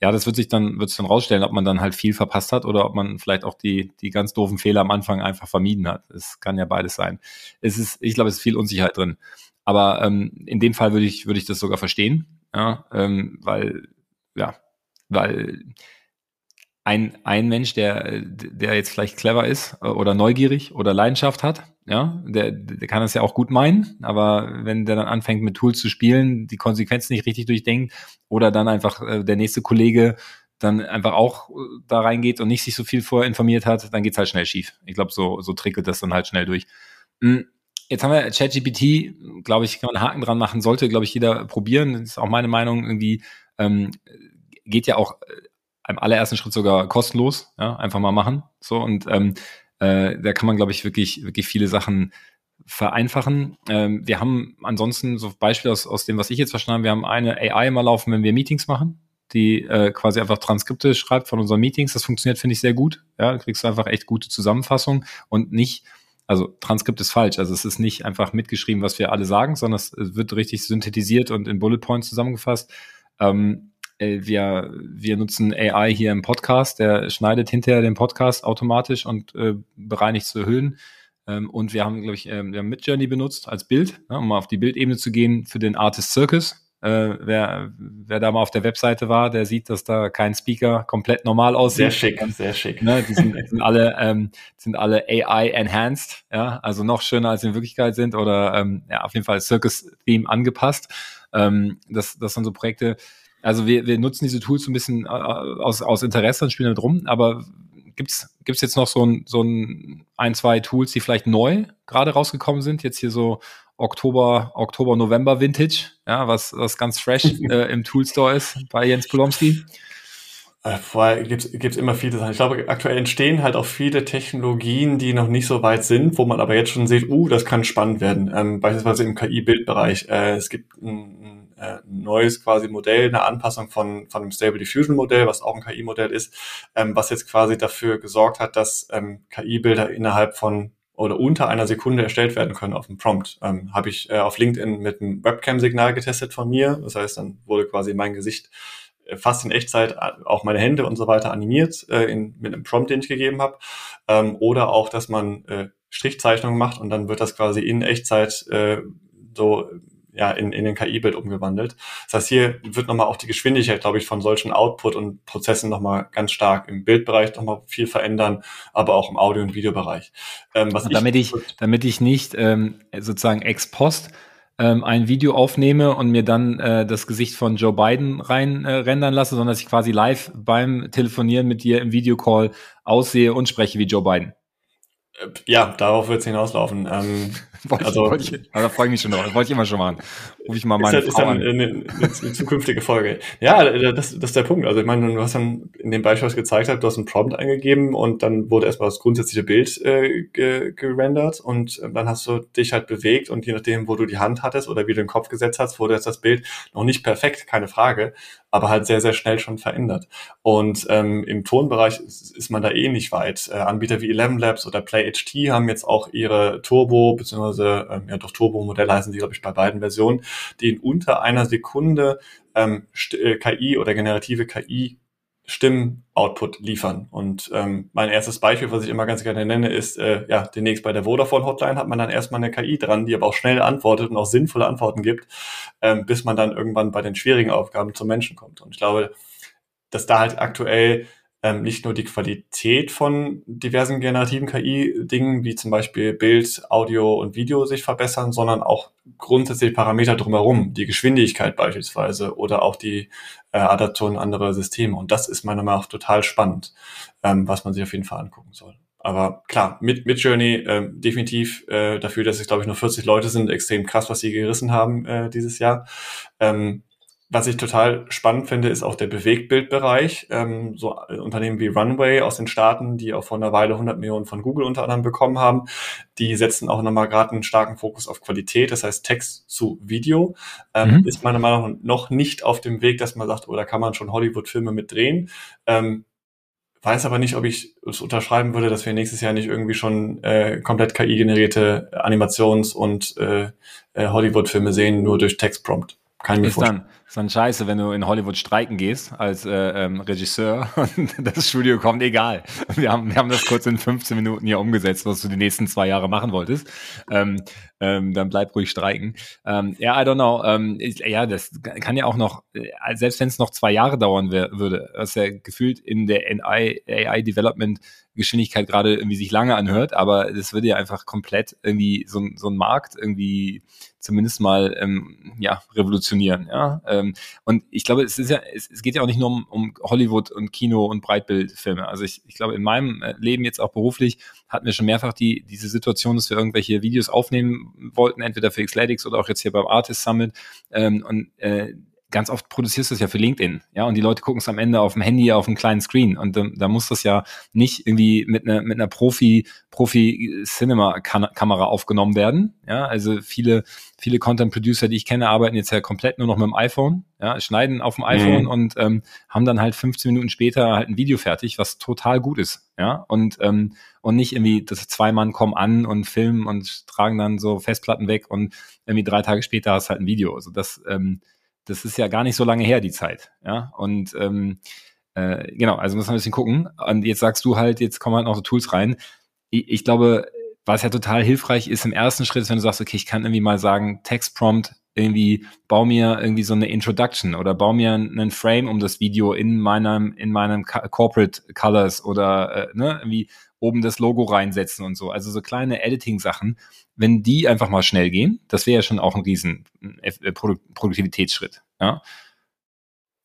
ja, das wird sich dann, wird sich dann rausstellen, ob man dann halt viel verpasst hat oder ob man vielleicht auch die, die ganz doofen Fehler am Anfang einfach vermieden hat. Es kann ja beides sein. Es ist, ich glaube, es ist viel Unsicherheit drin. Aber ähm, in dem Fall würde ich, würde ich das sogar verstehen, ja, ähm, weil, ja, weil ein, ein Mensch, der, der jetzt vielleicht clever ist äh, oder neugierig oder Leidenschaft hat, ja, der, der kann das ja auch gut meinen, aber wenn der dann anfängt mit Tools zu spielen, die Konsequenzen nicht richtig durchdenkt oder dann einfach äh, der nächste Kollege dann einfach auch äh, da reingeht und nicht sich so viel vorher informiert hat, dann geht's halt schnell schief. Ich glaube, so, so trickelt das dann halt schnell durch. Hm, jetzt haben wir ChatGPT, glaube ich, kann man einen Haken dran machen, sollte, glaube ich, jeder probieren. Das ist auch meine Meinung, irgendwie ähm, geht ja auch äh, im allerersten Schritt sogar kostenlos, ja, einfach mal machen. So und ähm, äh, da kann man, glaube ich, wirklich, wirklich viele Sachen vereinfachen. Ähm, wir haben ansonsten so Beispiele aus, aus dem, was ich jetzt verstanden habe, wir haben eine AI mal laufen, wenn wir Meetings machen, die äh, quasi einfach Transkripte schreibt von unseren Meetings. Das funktioniert, finde ich, sehr gut. Ja, da kriegst du einfach echt gute Zusammenfassung und nicht, also Transkript ist falsch. Also es ist nicht einfach mitgeschrieben, was wir alle sagen, sondern es wird richtig synthetisiert und in Bullet Points zusammengefasst. Ähm, äh, wir, wir nutzen AI hier im Podcast, der schneidet hinterher den Podcast automatisch und äh, bereinigt zu Höhen. Ähm, und wir haben, glaube ich, ähm, wir haben Midjourney benutzt als Bild, ne, um mal auf die Bildebene zu gehen für den Artist Circus. Äh, wer, wer da mal auf der Webseite war, der sieht, dass da kein Speaker komplett normal aussieht. Sehr schick, sehr schick. Ne, die sind, sind alle ähm, sind alle AI enhanced, ja, also noch schöner als sie in Wirklichkeit sind oder ähm, ja auf jeden Fall Circus Theme angepasst. Ähm, das, das sind so Projekte. Also wir, wir nutzen diese Tools so ein bisschen äh, aus, aus Interesse und spielen damit rum, aber gibt's gibt's jetzt noch so ein, so ein, ein, zwei Tools, die vielleicht neu gerade rausgekommen sind? Jetzt hier so Oktober, Oktober, November Vintage, ja, was, was ganz fresh äh, im Toolstore ist bei Jens Polomski. Äh, vorher gibt's gibt's immer viele Sachen. Ich glaube, aktuell entstehen halt auch viele Technologien, die noch nicht so weit sind, wo man aber jetzt schon sieht, uh, das kann spannend werden. Ähm, beispielsweise im KI-Bildbereich. Äh, es gibt ein, äh, neues quasi Modell, eine Anpassung von, von dem Stable Diffusion Modell, was auch ein KI-Modell ist, ähm, was jetzt quasi dafür gesorgt hat, dass ähm, KI-Bilder innerhalb von oder unter einer Sekunde erstellt werden können auf dem Prompt. Ähm, Habe ich äh, auf LinkedIn mit einem Webcam-Signal getestet von mir. Das heißt, dann wurde quasi mein Gesicht äh, fast in Echtzeit äh, auch meine Hände und so weiter animiert äh, in, mit einem Prompt, den ich gegeben habe. Ähm, oder auch, dass man äh, Strichzeichnungen macht und dann wird das quasi in Echtzeit äh, so ja, in, in den KI-Bild umgewandelt. Das heißt, hier wird nochmal auch die Geschwindigkeit, glaube ich, von solchen Output und Prozessen nochmal ganz stark im Bildbereich nochmal viel verändern, aber auch im Audio- und Videobereich. Ähm, was damit ich, ich, damit ich nicht ähm, sozusagen ex post ähm, ein Video aufnehme und mir dann äh, das Gesicht von Joe Biden rein äh, rendern lasse, sondern dass ich quasi live beim Telefonieren mit dir im Videocall aussehe und spreche wie Joe Biden. Ja, darauf wird es hinauslaufen. Ähm, wollte also, wollte ich, also, da freue ich mich schon drauf. Das wollte ich immer schon machen. Ruf ich mal meine ist, Frau ist dann eine, eine, eine, zukünftige Folge. Ja, das, das ist der Punkt. Also ich meine, du hast dann in dem Beispiel, was gezeigt hat, du hast einen Prompt eingegeben und dann wurde erstmal das grundsätzliche Bild äh, ge, gerendert und dann hast du dich halt bewegt und je nachdem, wo du die Hand hattest oder wie du den Kopf gesetzt hast, wurde jetzt das Bild noch nicht perfekt, keine Frage, aber halt sehr, sehr schnell schon verändert. Und ähm, im Tonbereich ist, ist man da eh nicht weit. Äh, Anbieter wie Eleven Labs oder PlayHT haben jetzt auch ihre Turbo- bzw. Ähm, ja doch Turbo-Modelle heißen sie, glaube ich, bei beiden Versionen, die in unter einer Sekunde ähm, äh, KI oder generative KI Stimmen-Output liefern. Und ähm, mein erstes Beispiel, was ich immer ganz gerne nenne, ist, äh, ja, demnächst bei der Vodafone-Hotline hat man dann erstmal eine KI dran, die aber auch schnell antwortet und auch sinnvolle Antworten gibt, ähm, bis man dann irgendwann bei den schwierigen Aufgaben zum Menschen kommt. Und ich glaube, dass da halt aktuell ähm, nicht nur die Qualität von diversen generativen KI-Dingen, wie zum Beispiel Bild, Audio und Video sich verbessern, sondern auch grundsätzlich Parameter drumherum, die Geschwindigkeit beispielsweise oder auch die äh, Adaption anderer Systeme. Und das ist meiner Meinung nach total spannend, ähm, was man sich auf jeden Fall angucken soll. Aber klar, mit, mit Journey äh, definitiv äh, dafür, dass es, glaube ich, nur 40 Leute sind, extrem krass, was sie gerissen haben äh, dieses Jahr. Ähm, was ich total spannend finde, ist auch der Bewegtbildbereich. Ähm, so Unternehmen wie Runway aus den Staaten, die auch vor einer Weile 100 Millionen von Google unter anderem bekommen haben, die setzen auch nochmal gerade einen starken Fokus auf Qualität, das heißt Text zu Video. Ähm, mhm. Ist meiner Meinung nach noch nicht auf dem Weg, dass man sagt, oder oh, kann man schon Hollywood-Filme mit drehen. Ähm, weiß aber nicht, ob ich es unterschreiben würde, dass wir nächstes Jahr nicht irgendwie schon äh, komplett KI-generierte Animations- und äh, äh, Hollywood-Filme sehen, nur durch Textprompt. Kann ich mir ist vorstellen. Dann, ist dann scheiße, wenn du in Hollywood streiken gehst als äh, ähm, Regisseur und das Studio kommt, egal. Wir haben, wir haben das kurz in 15 Minuten hier umgesetzt, was du die nächsten zwei Jahre machen wolltest. Ähm, ähm, dann bleib ruhig streiken. Ähm, ja, I don't know. Ähm, ich, ja, das kann ja auch noch, äh, selbst wenn es noch zwei Jahre dauern wär, würde, was ja gefühlt in der AI-Development Geschwindigkeit gerade irgendwie sich lange anhört, aber das würde ja einfach komplett irgendwie so, so ein Markt irgendwie zumindest mal ähm, ja revolutionieren. Ja, ähm, und ich glaube, es ist ja, es, es geht ja auch nicht nur um, um Hollywood und Kino und Breitbildfilme. Also ich, ich glaube, in meinem äh, Leben jetzt auch beruflich hatten wir schon mehrfach die diese Situation, dass wir irgendwelche Videos aufnehmen wollten, entweder für Xletics oder auch jetzt hier beim Artist Summit ähm, und äh, ganz oft produzierst du es ja für LinkedIn, ja, und die Leute gucken es am Ende auf dem Handy, auf dem kleinen Screen und ähm, da muss das ja nicht irgendwie mit einer mit einer Profi Profi Cinema Kamera aufgenommen werden, ja, also viele viele Content Producer, die ich kenne, arbeiten jetzt ja komplett nur noch mit dem iPhone, ja, schneiden auf dem iPhone mhm. und ähm, haben dann halt 15 Minuten später halt ein Video fertig, was total gut ist, ja, und ähm, und nicht irgendwie, dass zwei Mann kommen an und filmen und tragen dann so Festplatten weg und irgendwie drei Tage später hast halt ein Video, also das ähm, das ist ja gar nicht so lange her, die Zeit. Ja, und ähm, äh, genau, also muss man ein bisschen gucken. Und jetzt sagst du halt, jetzt kommen halt noch so Tools rein. Ich, ich glaube, was ja total hilfreich ist im ersten Schritt, ist, wenn du sagst, okay, ich kann irgendwie mal sagen, Text Prompt irgendwie, bau mir irgendwie so eine Introduction oder bau mir einen Frame um das Video in meinem, in meinem Corporate Colors oder äh, ne, irgendwie oben das Logo reinsetzen und so. Also so kleine Editing-Sachen, wenn die einfach mal schnell gehen, das wäre ja schon auch ein riesen äh, Produktivitätsschritt. Ja.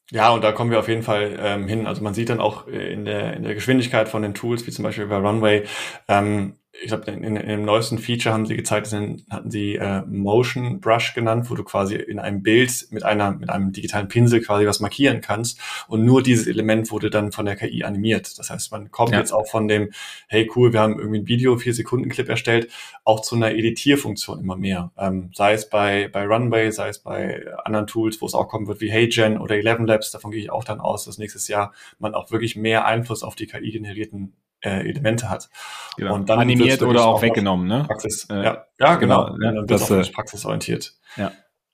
Ja, und da kommen wir auf jeden Fall ähm, hin. Also man sieht dann auch in der, in der Geschwindigkeit von den Tools, wie zum Beispiel bei Runway, ähm, ich glaube, in, in, in, dem neuesten Feature haben sie gezeigt, hatten sie äh, Motion Brush genannt, wo du quasi in einem Bild mit einer mit einem digitalen Pinsel quasi was markieren kannst und nur dieses Element wurde dann von der KI animiert. Das heißt, man kommt ja. jetzt auch von dem, hey cool, wir haben irgendwie ein Video, vier Sekunden Clip erstellt, auch zu einer Editierfunktion immer mehr. Ähm, sei es bei bei Runway, sei es bei anderen Tools, wo es auch kommen wird wie HeyGen oder Eleven Labs. Davon gehe ich auch dann aus, dass nächstes Jahr man auch wirklich mehr Einfluss auf die KI generierten äh, Elemente hat. Genau. Und dann Animiert oder auch, weggenommen, ne? Praxis, äh, ja, ja, genau. genau. Ja, dann das, wird auch praxisorientiert. Ja.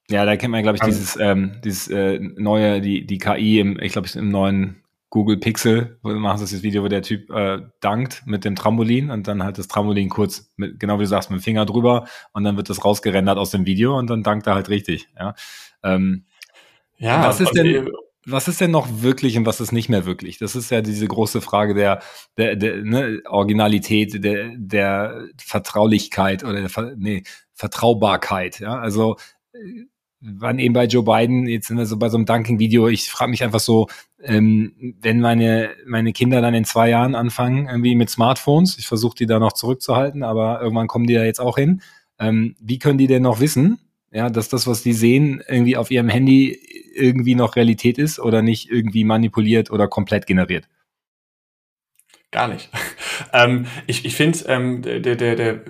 Ja, da kennt man, glaube ich, dieses, ähm, dieses äh, neue, die, die KI im, ich glaube, im neuen Google Pixel, wo machen sie das Video, wo der Typ äh, dankt mit dem Trampolin und dann halt das Trampolin kurz, mit, genau wie du sagst, mit dem Finger drüber und dann wird das rausgerendert aus dem Video und dann dankt er halt richtig. Ja, ähm, ja was ist denn, was ist denn noch wirklich und was ist nicht mehr wirklich? Das ist ja diese große Frage der, der, der ne, Originalität, der, der Vertraulichkeit oder der nee, Vertraubarkeit. Ja, also äh, waren eben bei Joe Biden, jetzt sind wir so bei so einem Dunking-Video, ich frage mich einfach so, ähm, wenn meine, meine Kinder dann in zwei Jahren anfangen, irgendwie mit Smartphones, ich versuche die da noch zurückzuhalten, aber irgendwann kommen die da jetzt auch hin, ähm, wie können die denn noch wissen, ja, dass das, was die sehen, irgendwie auf ihrem Handy irgendwie noch Realität ist oder nicht irgendwie manipuliert oder komplett generiert? Gar nicht. ähm, ich ich finde ähm, der, der, der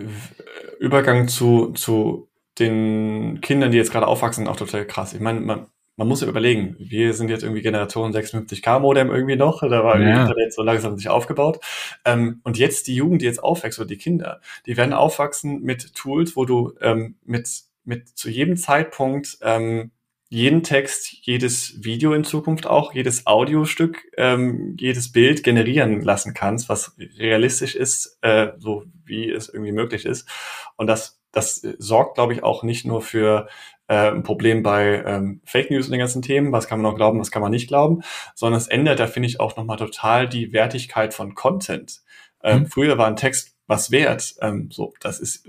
Übergang zu, zu den Kindern, die jetzt gerade aufwachsen, auch total krass. Ich meine, man, man muss ja überlegen, wir sind jetzt irgendwie Generation 56K Modem irgendwie noch, da war ja. Internet so langsam sich aufgebaut. Ähm, und jetzt die Jugend, die jetzt aufwächst, oder die Kinder, die werden aufwachsen mit Tools, wo du ähm, mit mit zu jedem Zeitpunkt ähm, jeden Text, jedes Video in Zukunft auch, jedes Audiostück, ähm, jedes Bild generieren lassen kannst, was realistisch ist, äh, so wie es irgendwie möglich ist. Und das, das sorgt, glaube ich, auch nicht nur für äh, ein Problem bei ähm, Fake News und den ganzen Themen, was kann man noch glauben, was kann man nicht glauben, sondern es ändert da, finde ich, auch nochmal total die Wertigkeit von Content. Ähm, mhm. Früher war ein Text was wert. Ähm, so, das ist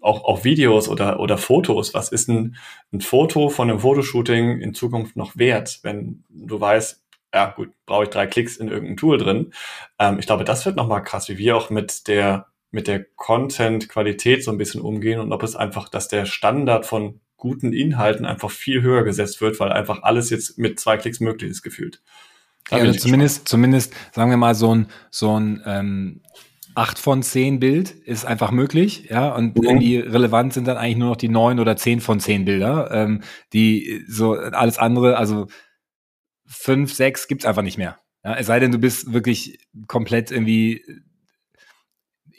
auch, auch Videos oder, oder Fotos. Was ist ein, ein Foto von einem Fotoshooting in Zukunft noch wert, wenn du weißt, ja gut, brauche ich drei Klicks in irgendein Tool drin. Ähm, ich glaube, das wird nochmal krass, wie wir auch mit der, mit der Content-Qualität so ein bisschen umgehen und ob es einfach, dass der Standard von guten Inhalten einfach viel höher gesetzt wird, weil einfach alles jetzt mit zwei Klicks möglich ist, gefühlt. Da ja, zumindest, zumindest, sagen wir mal, so ein, so ein ähm, 8 von 10 Bild ist einfach möglich, ja, und mhm. irgendwie relevant sind dann eigentlich nur noch die 9 oder 10 von 10 Bilder, ähm, die so alles andere, also 5, 6 gibt's einfach nicht mehr. Ja, es sei denn, du bist wirklich komplett irgendwie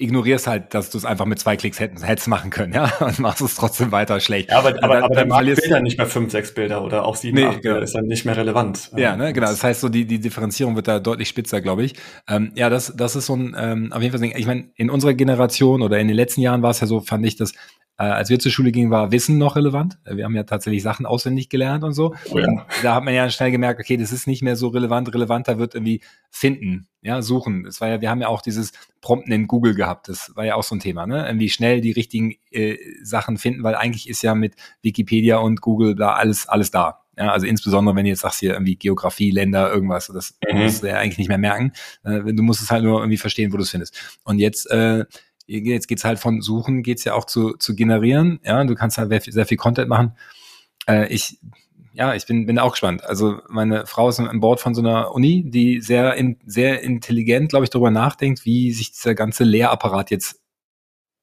ignorierst halt, dass du es einfach mit zwei Klicks hättest, hättest machen können, ja, und machst es trotzdem weiter schlecht. Ja, aber, aber, dann, aber dann, dann Bilder nicht mehr fünf, sechs Bilder oder auch sieben, nee, acht Bilder genau. ist dann nicht mehr relevant. Ja, ne, genau. Das heißt so, die, die Differenzierung wird da deutlich spitzer, glaube ich. Ähm, ja, das, das ist so ein, ähm, auf jeden Fall, ich meine, in unserer Generation oder in den letzten Jahren war es ja so, fand ich, dass als wir zur Schule gingen, war Wissen noch relevant. Wir haben ja tatsächlich Sachen auswendig gelernt und so. Oh ja. und da hat man ja schnell gemerkt, okay, das ist nicht mehr so relevant. Relevanter wird irgendwie finden, ja, suchen. Das war ja, wir haben ja auch dieses Prompten in Google gehabt. Das war ja auch so ein Thema, ne? Irgendwie schnell die richtigen äh, Sachen finden, weil eigentlich ist ja mit Wikipedia und Google da alles, alles da. Ja, also insbesondere, wenn du jetzt sagst hier irgendwie Geografie, Länder, irgendwas, das mhm. musst du ja eigentlich nicht mehr merken. Äh, du musst es halt nur irgendwie verstehen, wo du es findest. Und jetzt äh, jetzt geht's halt von Suchen, geht's ja auch zu, zu generieren. Ja, du kannst halt sehr viel Content machen. Äh, ich, ja, ich bin, bin auch gespannt. Also meine Frau ist an Bord von so einer Uni, die sehr, in, sehr intelligent, glaube ich, darüber nachdenkt, wie sich dieser ganze Lehrapparat jetzt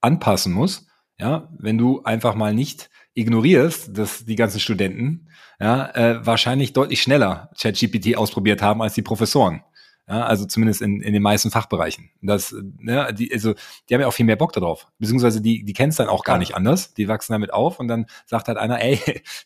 anpassen muss. Ja, wenn du einfach mal nicht ignorierst, dass die ganzen Studenten ja, äh, wahrscheinlich deutlich schneller ChatGPT ausprobiert haben als die Professoren. Ja, also zumindest in, in den meisten Fachbereichen. Das, ne, die, also, die haben ja auch viel mehr Bock darauf. Beziehungsweise die, die kennen es dann auch gar nicht anders. Die wachsen damit auf und dann sagt halt einer, ey,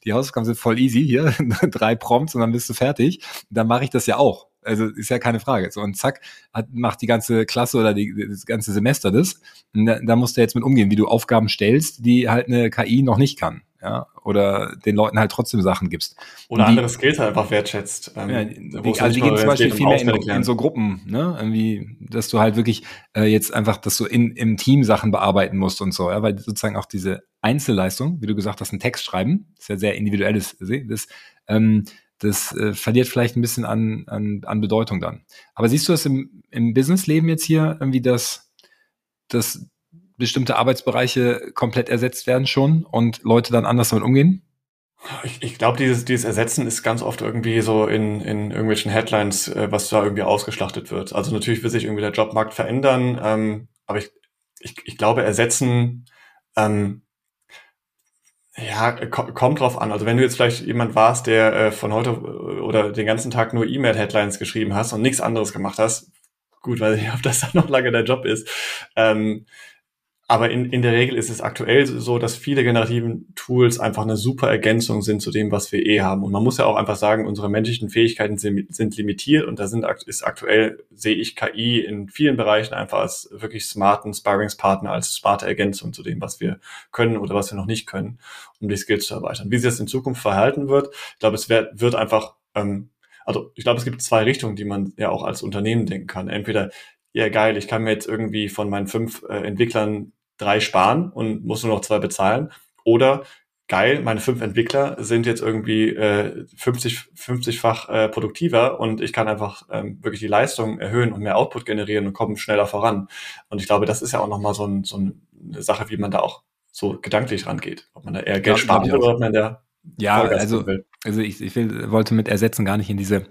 die Hausaufgaben sind voll easy, hier, drei Prompts und dann bist du fertig. Dann mache ich das ja auch. Also ist ja keine Frage. So, und zack, hat, macht die ganze Klasse oder die, das ganze Semester das. Und da, da musst du jetzt mit umgehen, wie du Aufgaben stellst, die halt eine KI noch nicht kann. Ja, oder den Leuten halt trotzdem Sachen gibst. Oder die, andere Skills halt einfach wertschätzt. Ähm, ja, die, also die gehen zum Beispiel viel mehr in, in, so Gruppen, ne, irgendwie, dass du halt wirklich äh, jetzt einfach, dass du in, im Team Sachen bearbeiten musst und so, ja, weil sozusagen auch diese Einzelleistung, wie du gesagt hast, einen Text schreiben, ist ja sehr individuelles, das, ähm, das äh, verliert vielleicht ein bisschen an, an, an Bedeutung dann. Aber siehst du das im, im Businessleben jetzt hier irgendwie, dass, dass bestimmte Arbeitsbereiche komplett ersetzt werden schon und Leute dann anders damit umgehen? Ich, ich glaube, dieses, dieses Ersetzen ist ganz oft irgendwie so in, in irgendwelchen Headlines, äh, was da irgendwie ausgeschlachtet wird. Also natürlich wird sich irgendwie der Jobmarkt verändern, ähm, aber ich, ich, ich glaube, Ersetzen ähm, ja, kommt drauf an. Also wenn du jetzt vielleicht jemand warst, der äh, von heute äh, oder den ganzen Tag nur E-Mail-Headlines geschrieben hast und nichts anderes gemacht hast, gut, weil ich ob das dann noch lange der Job ist. Ähm, aber in, in der Regel ist es aktuell so, dass viele generativen Tools einfach eine super Ergänzung sind zu dem, was wir eh haben. Und man muss ja auch einfach sagen, unsere menschlichen Fähigkeiten sind, sind limitiert und da sind, ist aktuell, sehe ich KI in vielen Bereichen einfach als wirklich smarten Sparringspartner, als smarte Ergänzung zu dem, was wir können oder was wir noch nicht können, um die Skills zu erweitern. Wie sich das in Zukunft verhalten wird, ich glaube, es wird, wird einfach, ähm, also ich glaube, es gibt zwei Richtungen, die man ja auch als Unternehmen denken kann. Entweder ja geil, ich kann mir jetzt irgendwie von meinen fünf äh, Entwicklern drei sparen und muss nur noch zwei bezahlen. Oder geil, meine fünf Entwickler sind jetzt irgendwie äh, 50, 50-fach äh, produktiver und ich kann einfach ähm, wirklich die Leistung erhöhen und mehr Output generieren und kommen schneller voran. Und ich glaube, das ist ja auch nochmal so, ein, so eine Sache, wie man da auch so gedanklich rangeht. Ob man da eher Geld sparen will oder ob man da ja, also, also ich, ich will, wollte mit ersetzen gar nicht in diese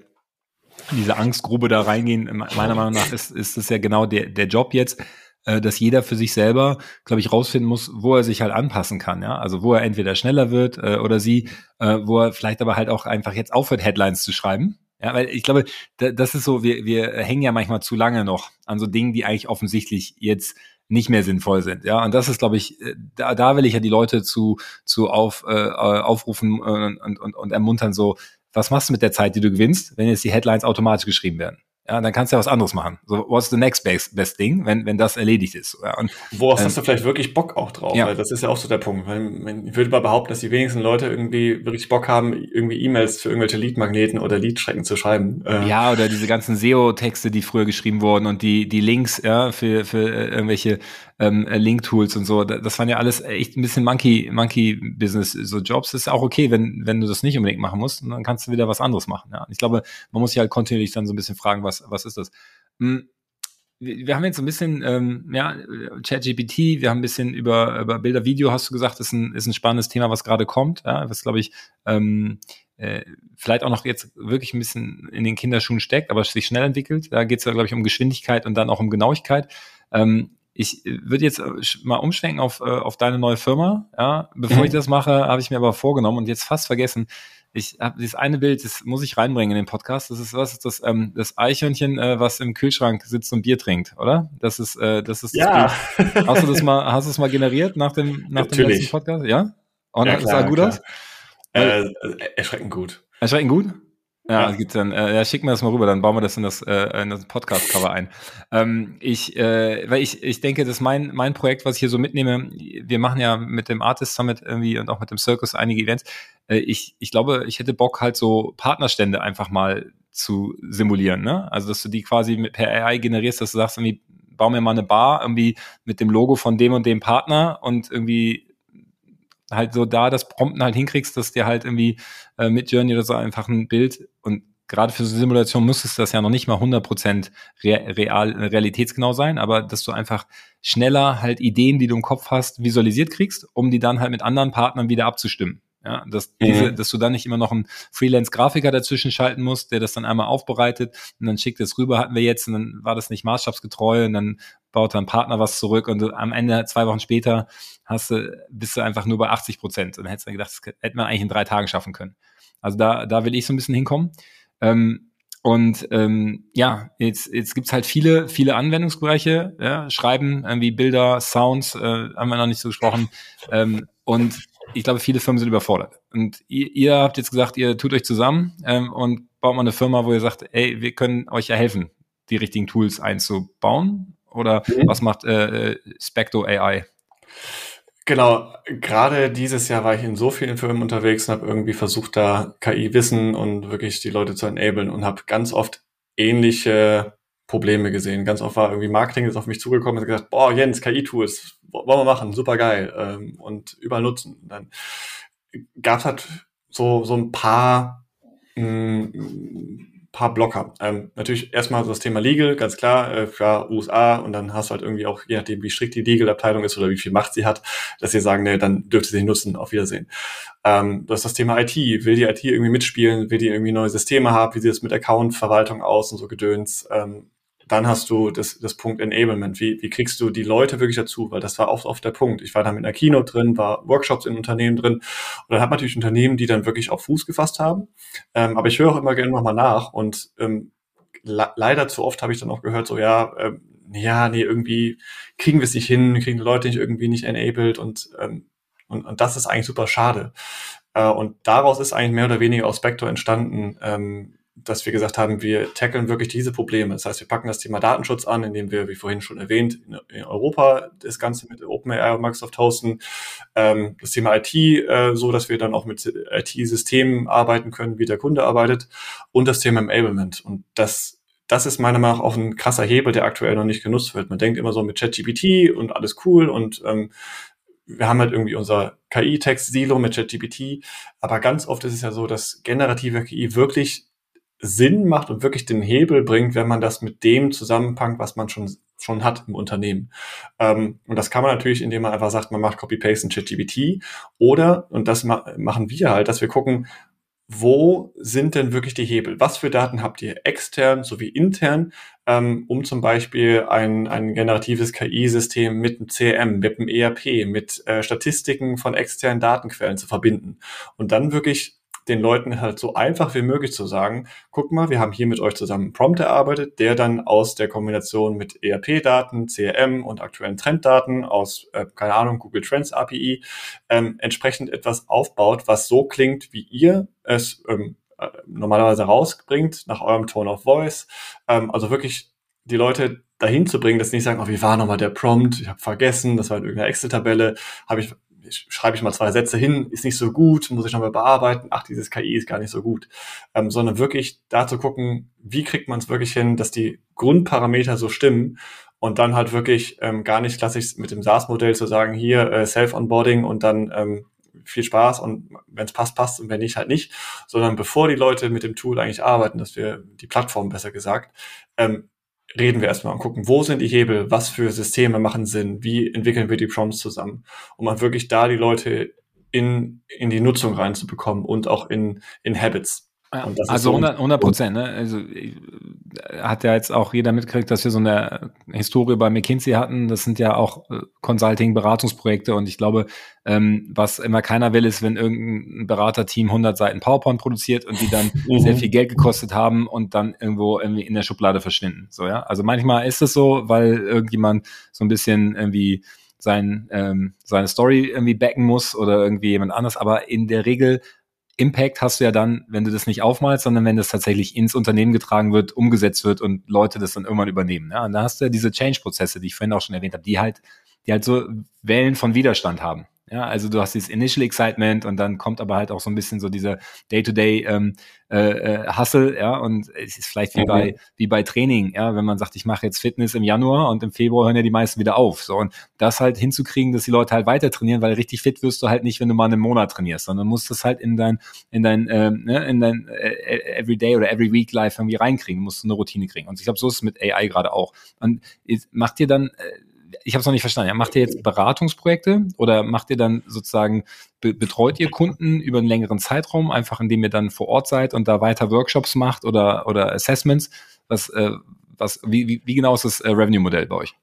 diese Angstgrube da reingehen. Meiner Meinung nach ist, ist es ja genau der, der Job jetzt, äh, dass jeder für sich selber, glaube ich, rausfinden muss, wo er sich halt anpassen kann. Ja, also wo er entweder schneller wird äh, oder sie, äh, wo er vielleicht aber halt auch einfach jetzt aufhört, Headlines zu schreiben. Ja, weil ich glaube, da, das ist so, wir, wir hängen ja manchmal zu lange noch an so Dingen, die eigentlich offensichtlich jetzt nicht mehr sinnvoll sind. Ja, und das ist, glaube ich, äh, da, da will ich ja die Leute zu, zu auf, äh, aufrufen äh, und, und, und ermuntern, so, was machst du mit der Zeit, die du gewinnst, wenn jetzt die Headlines automatisch geschrieben werden? Ja, dann kannst du ja was anderes machen. So, what's the next best, best thing, wenn, wenn das erledigt ist? Ja, und, Worauf ähm, hast du vielleicht wirklich Bock auch drauf? Ja. Weil das ist ja auch so der Punkt. Weil, ich würde mal behaupten, dass die wenigsten Leute irgendwie wirklich Bock haben, irgendwie E-Mails für irgendwelche Lead-Magneten oder Lead-Strecken zu schreiben. Äh, ja, oder diese ganzen SEO-Texte, die früher geschrieben wurden und die, die Links ja, für, für äh, irgendwelche ähm, äh, Link-Tools und so. Das waren ja alles echt ein bisschen Monkey, Monkey-Business. So Jobs ist auch okay, wenn, wenn du das nicht unbedingt machen musst, dann kannst du wieder was anderes machen. Ja. Ich glaube, man muss sich halt kontinuierlich dann so ein bisschen fragen, was, was ist das? Hm wir haben jetzt so ein bisschen, ähm, ja, ChatGPT, wir haben ein bisschen über, über Bilder, Video, hast du gesagt, ist ein, ist ein spannendes Thema, was gerade kommt, ja, was, glaube ich, ähm, äh, vielleicht auch noch jetzt wirklich ein bisschen in den Kinderschuhen steckt, aber sich schnell entwickelt. Da geht es ja, glaube ich, um Geschwindigkeit und dann auch um Genauigkeit. Ähm, ich äh, würde jetzt äh, mal umschwenken auf, äh, auf deine neue Firma. Ja, bevor mhm. ich das mache, habe ich mir aber vorgenommen und jetzt fast vergessen. Ich habe dieses eine Bild, das muss ich reinbringen in den Podcast. Das ist was das? Ähm, das Eichhörnchen, äh, was im Kühlschrank sitzt und Bier trinkt, oder? Das ist äh, das ist ja. Das Bild. Hast du das mal hast du das mal generiert nach dem nach dem letzten Podcast? Ja. Und ja, klar, sah gut klar. aus. Äh, erschreckend gut. Erschreckend gut. Ja, ja. Gibt's dann, äh, ja, schick mir das mal rüber, dann bauen wir das in das, äh, in das Podcast-Cover ein. Ähm, ich, äh, weil ich, ich denke, das ist mein, mein Projekt, was ich hier so mitnehme. Wir machen ja mit dem Artist Summit irgendwie und auch mit dem Circus einige Events. Äh, ich, ich glaube, ich hätte Bock, halt so Partnerstände einfach mal zu simulieren. Ne? Also, dass du die quasi mit, per AI generierst, dass du sagst, irgendwie, bau mir mal eine Bar irgendwie mit dem Logo von dem und dem Partner und irgendwie halt so da das Prompten halt hinkriegst, dass dir halt irgendwie äh, mit Journey oder so einfach ein Bild und gerade für so Simulation müsstest das ja noch nicht mal 100% real, realitätsgenau sein, aber dass du einfach schneller halt Ideen, die du im Kopf hast, visualisiert kriegst, um die dann halt mit anderen Partnern wieder abzustimmen. Ja, dass, mhm. diese, dass du dann nicht immer noch einen Freelance-Grafiker dazwischen schalten musst, der das dann einmal aufbereitet und dann schickt es rüber, hatten wir jetzt und dann war das nicht maßstabsgetreu und dann baut dein Partner was zurück und du, am Ende, zwei Wochen später, hast du, bist du einfach nur bei 80 Prozent und dann hättest du gedacht, das hätte man eigentlich in drei Tagen schaffen können. Also da, da will ich so ein bisschen hinkommen. Ähm, und ähm, ja, jetzt, jetzt gibt's halt viele, viele Anwendungsbereiche, ja, Schreiben, irgendwie Bilder, Sounds, äh, haben wir noch nicht so gesprochen. Ähm, und ich glaube, viele Firmen sind überfordert. Und ihr, ihr habt jetzt gesagt, ihr tut euch zusammen ähm, und baut mal eine Firma, wo ihr sagt, ey, wir können euch ja helfen, die richtigen Tools einzubauen. Oder mhm. was macht äh, Specto AI? Genau, gerade dieses Jahr war ich in so vielen Firmen unterwegs und habe irgendwie versucht, da KI-Wissen und wirklich die Leute zu enablen und habe ganz oft ähnliche Probleme gesehen. Ganz oft war irgendwie Marketing ist auf mich zugekommen und gesagt, boah, Jens, KI-Tools, wollen wir machen, super geil ähm, und überall nutzen. dann gab es halt so, so ein paar mh, mm, paar Blocker. Ähm, natürlich erstmal das Thema Legal, ganz klar, äh, für USA und dann hast du halt irgendwie auch, je nachdem, wie strikt die Legal-Abteilung ist oder wie viel Macht sie hat, dass sie sagen, nee, dann dürft ihr sie nutzen, auf Wiedersehen. Ähm, du hast das Thema IT, will die IT irgendwie mitspielen, will die irgendwie neue Systeme haben, wie sieht es mit Account-Verwaltung aus und so Gedöns. Ähm, dann hast du das, das Punkt Enablement. Wie, wie kriegst du die Leute wirklich dazu? Weil das war oft, oft der Punkt. Ich war da mit einer Keynote drin, war Workshops in Unternehmen drin. Und dann hat man natürlich Unternehmen, die dann wirklich auf Fuß gefasst haben. Ähm, aber ich höre auch immer gerne nochmal nach. Und ähm, leider zu oft habe ich dann auch gehört, so ja, ähm, ja, nee, irgendwie kriegen wir es nicht hin, kriegen die Leute nicht irgendwie nicht enabled und, ähm, und, und das ist eigentlich super schade. Äh, und daraus ist eigentlich mehr oder weniger aus Spectre entstanden, ähm, dass wir gesagt haben, wir tackeln wirklich diese Probleme. Das heißt, wir packen das Thema Datenschutz an, indem wir, wie vorhin schon erwähnt, in, Europa das Ganze mit OpenAI und Microsoft hosten. Ähm, das Thema IT, äh, so dass wir dann auch mit IT-Systemen arbeiten können, wie der Kunde arbeitet. Und das Thema Enablement. Und das das ist meiner Meinung nach auch ein krasser Hebel, der aktuell noch nicht genutzt wird. Man denkt immer so mit ChatGPT und alles cool und ähm, wir haben halt irgendwie unser KI-Text-Silo mit ChatGPT, aber ganz oft ist es ja so, dass generative KI wirklich Sinn macht und wirklich den Hebel bringt, wenn man das mit dem zusammenpackt, was man schon, schon hat im Unternehmen. Ähm, und das kann man natürlich, indem man einfach sagt, man macht Copy-Paste in ChatGPT oder, und das ma machen wir halt, dass wir gucken, wo sind denn wirklich die Hebel? Was für Daten habt ihr extern sowie intern, ähm, um zum Beispiel ein, ein generatives KI-System mit einem CRM, mit einem ERP, mit äh, Statistiken von externen Datenquellen zu verbinden? Und dann wirklich den Leuten halt so einfach wie möglich zu sagen, guck mal, wir haben hier mit euch zusammen einen Prompt erarbeitet, der dann aus der Kombination mit ERP-Daten, CRM und aktuellen Trenddaten aus, äh, keine Ahnung, Google Trends API, ähm, entsprechend etwas aufbaut, was so klingt, wie ihr es ähm, äh, normalerweise rausbringt, nach eurem Tone of Voice. Ähm, also wirklich die Leute dahin zu bringen, dass sie nicht sagen, oh, wie war nochmal der Prompt? Ich habe vergessen, das war in irgendeiner Excel-Tabelle, habe ich schreibe ich mal zwei Sätze hin, ist nicht so gut, muss ich nochmal bearbeiten, ach, dieses KI ist gar nicht so gut, ähm, sondern wirklich da zu gucken, wie kriegt man es wirklich hin, dass die Grundparameter so stimmen und dann halt wirklich ähm, gar nicht klassisch mit dem SaaS-Modell zu sagen, hier äh, Self-Onboarding und dann ähm, viel Spaß und wenn es passt, passt und wenn nicht, halt nicht, sondern bevor die Leute mit dem Tool eigentlich arbeiten, dass wir die Plattform besser gesagt, ähm, reden wir erstmal und gucken, wo sind die Hebel, was für Systeme machen Sinn, wie entwickeln wir die Prompts zusammen, um mal wirklich da die Leute in, in die Nutzung reinzubekommen und auch in, in Habits. Also 100 Prozent. Ne? Also hat ja jetzt auch jeder mitgekriegt, dass wir so eine Historie bei McKinsey hatten. Das sind ja auch äh, Consulting-Beratungsprojekte und ich glaube, ähm, was immer keiner will, ist, wenn irgendein Beraterteam 100 Seiten PowerPoint produziert und die dann mhm. sehr viel Geld gekostet haben und dann irgendwo irgendwie in der Schublade verschwinden. So ja. Also manchmal ist es so, weil irgendjemand so ein bisschen irgendwie sein, ähm, seine Story irgendwie backen muss oder irgendwie jemand anders. Aber in der Regel Impact hast du ja dann, wenn du das nicht aufmalst, sondern wenn das tatsächlich ins Unternehmen getragen wird, umgesetzt wird und Leute das dann irgendwann übernehmen. Ja? Und da hast du ja diese Change-Prozesse, die ich vorhin auch schon erwähnt habe, die halt, die halt so Wellen von Widerstand haben. Ja, also du hast dieses Initial Excitement und dann kommt aber halt auch so ein bisschen so dieser Day-to-Day ähm, äh, äh, Hustle, ja, und es ist vielleicht wie mhm. bei wie bei Training, ja, wenn man sagt, ich mache jetzt Fitness im Januar und im Februar hören ja die meisten wieder auf, so und das halt hinzukriegen, dass die Leute halt weiter trainieren, weil richtig fit wirst du halt nicht, wenn du mal einen Monat trainierst, sondern musst das halt in dein in dein äh, ne, in dein äh, Everyday oder Every Week Life irgendwie reinkriegen, musst du eine Routine kriegen und ich glaube, so ist es mit AI gerade auch. Und macht dir dann äh, ich habe es noch nicht verstanden. Ja, macht ihr jetzt Beratungsprojekte oder macht ihr dann sozusagen, be betreut ihr Kunden über einen längeren Zeitraum, einfach indem ihr dann vor Ort seid und da weiter Workshops macht oder, oder Assessments? Was, äh, was, wie, wie, wie genau ist das äh, Revenue-Modell bei euch?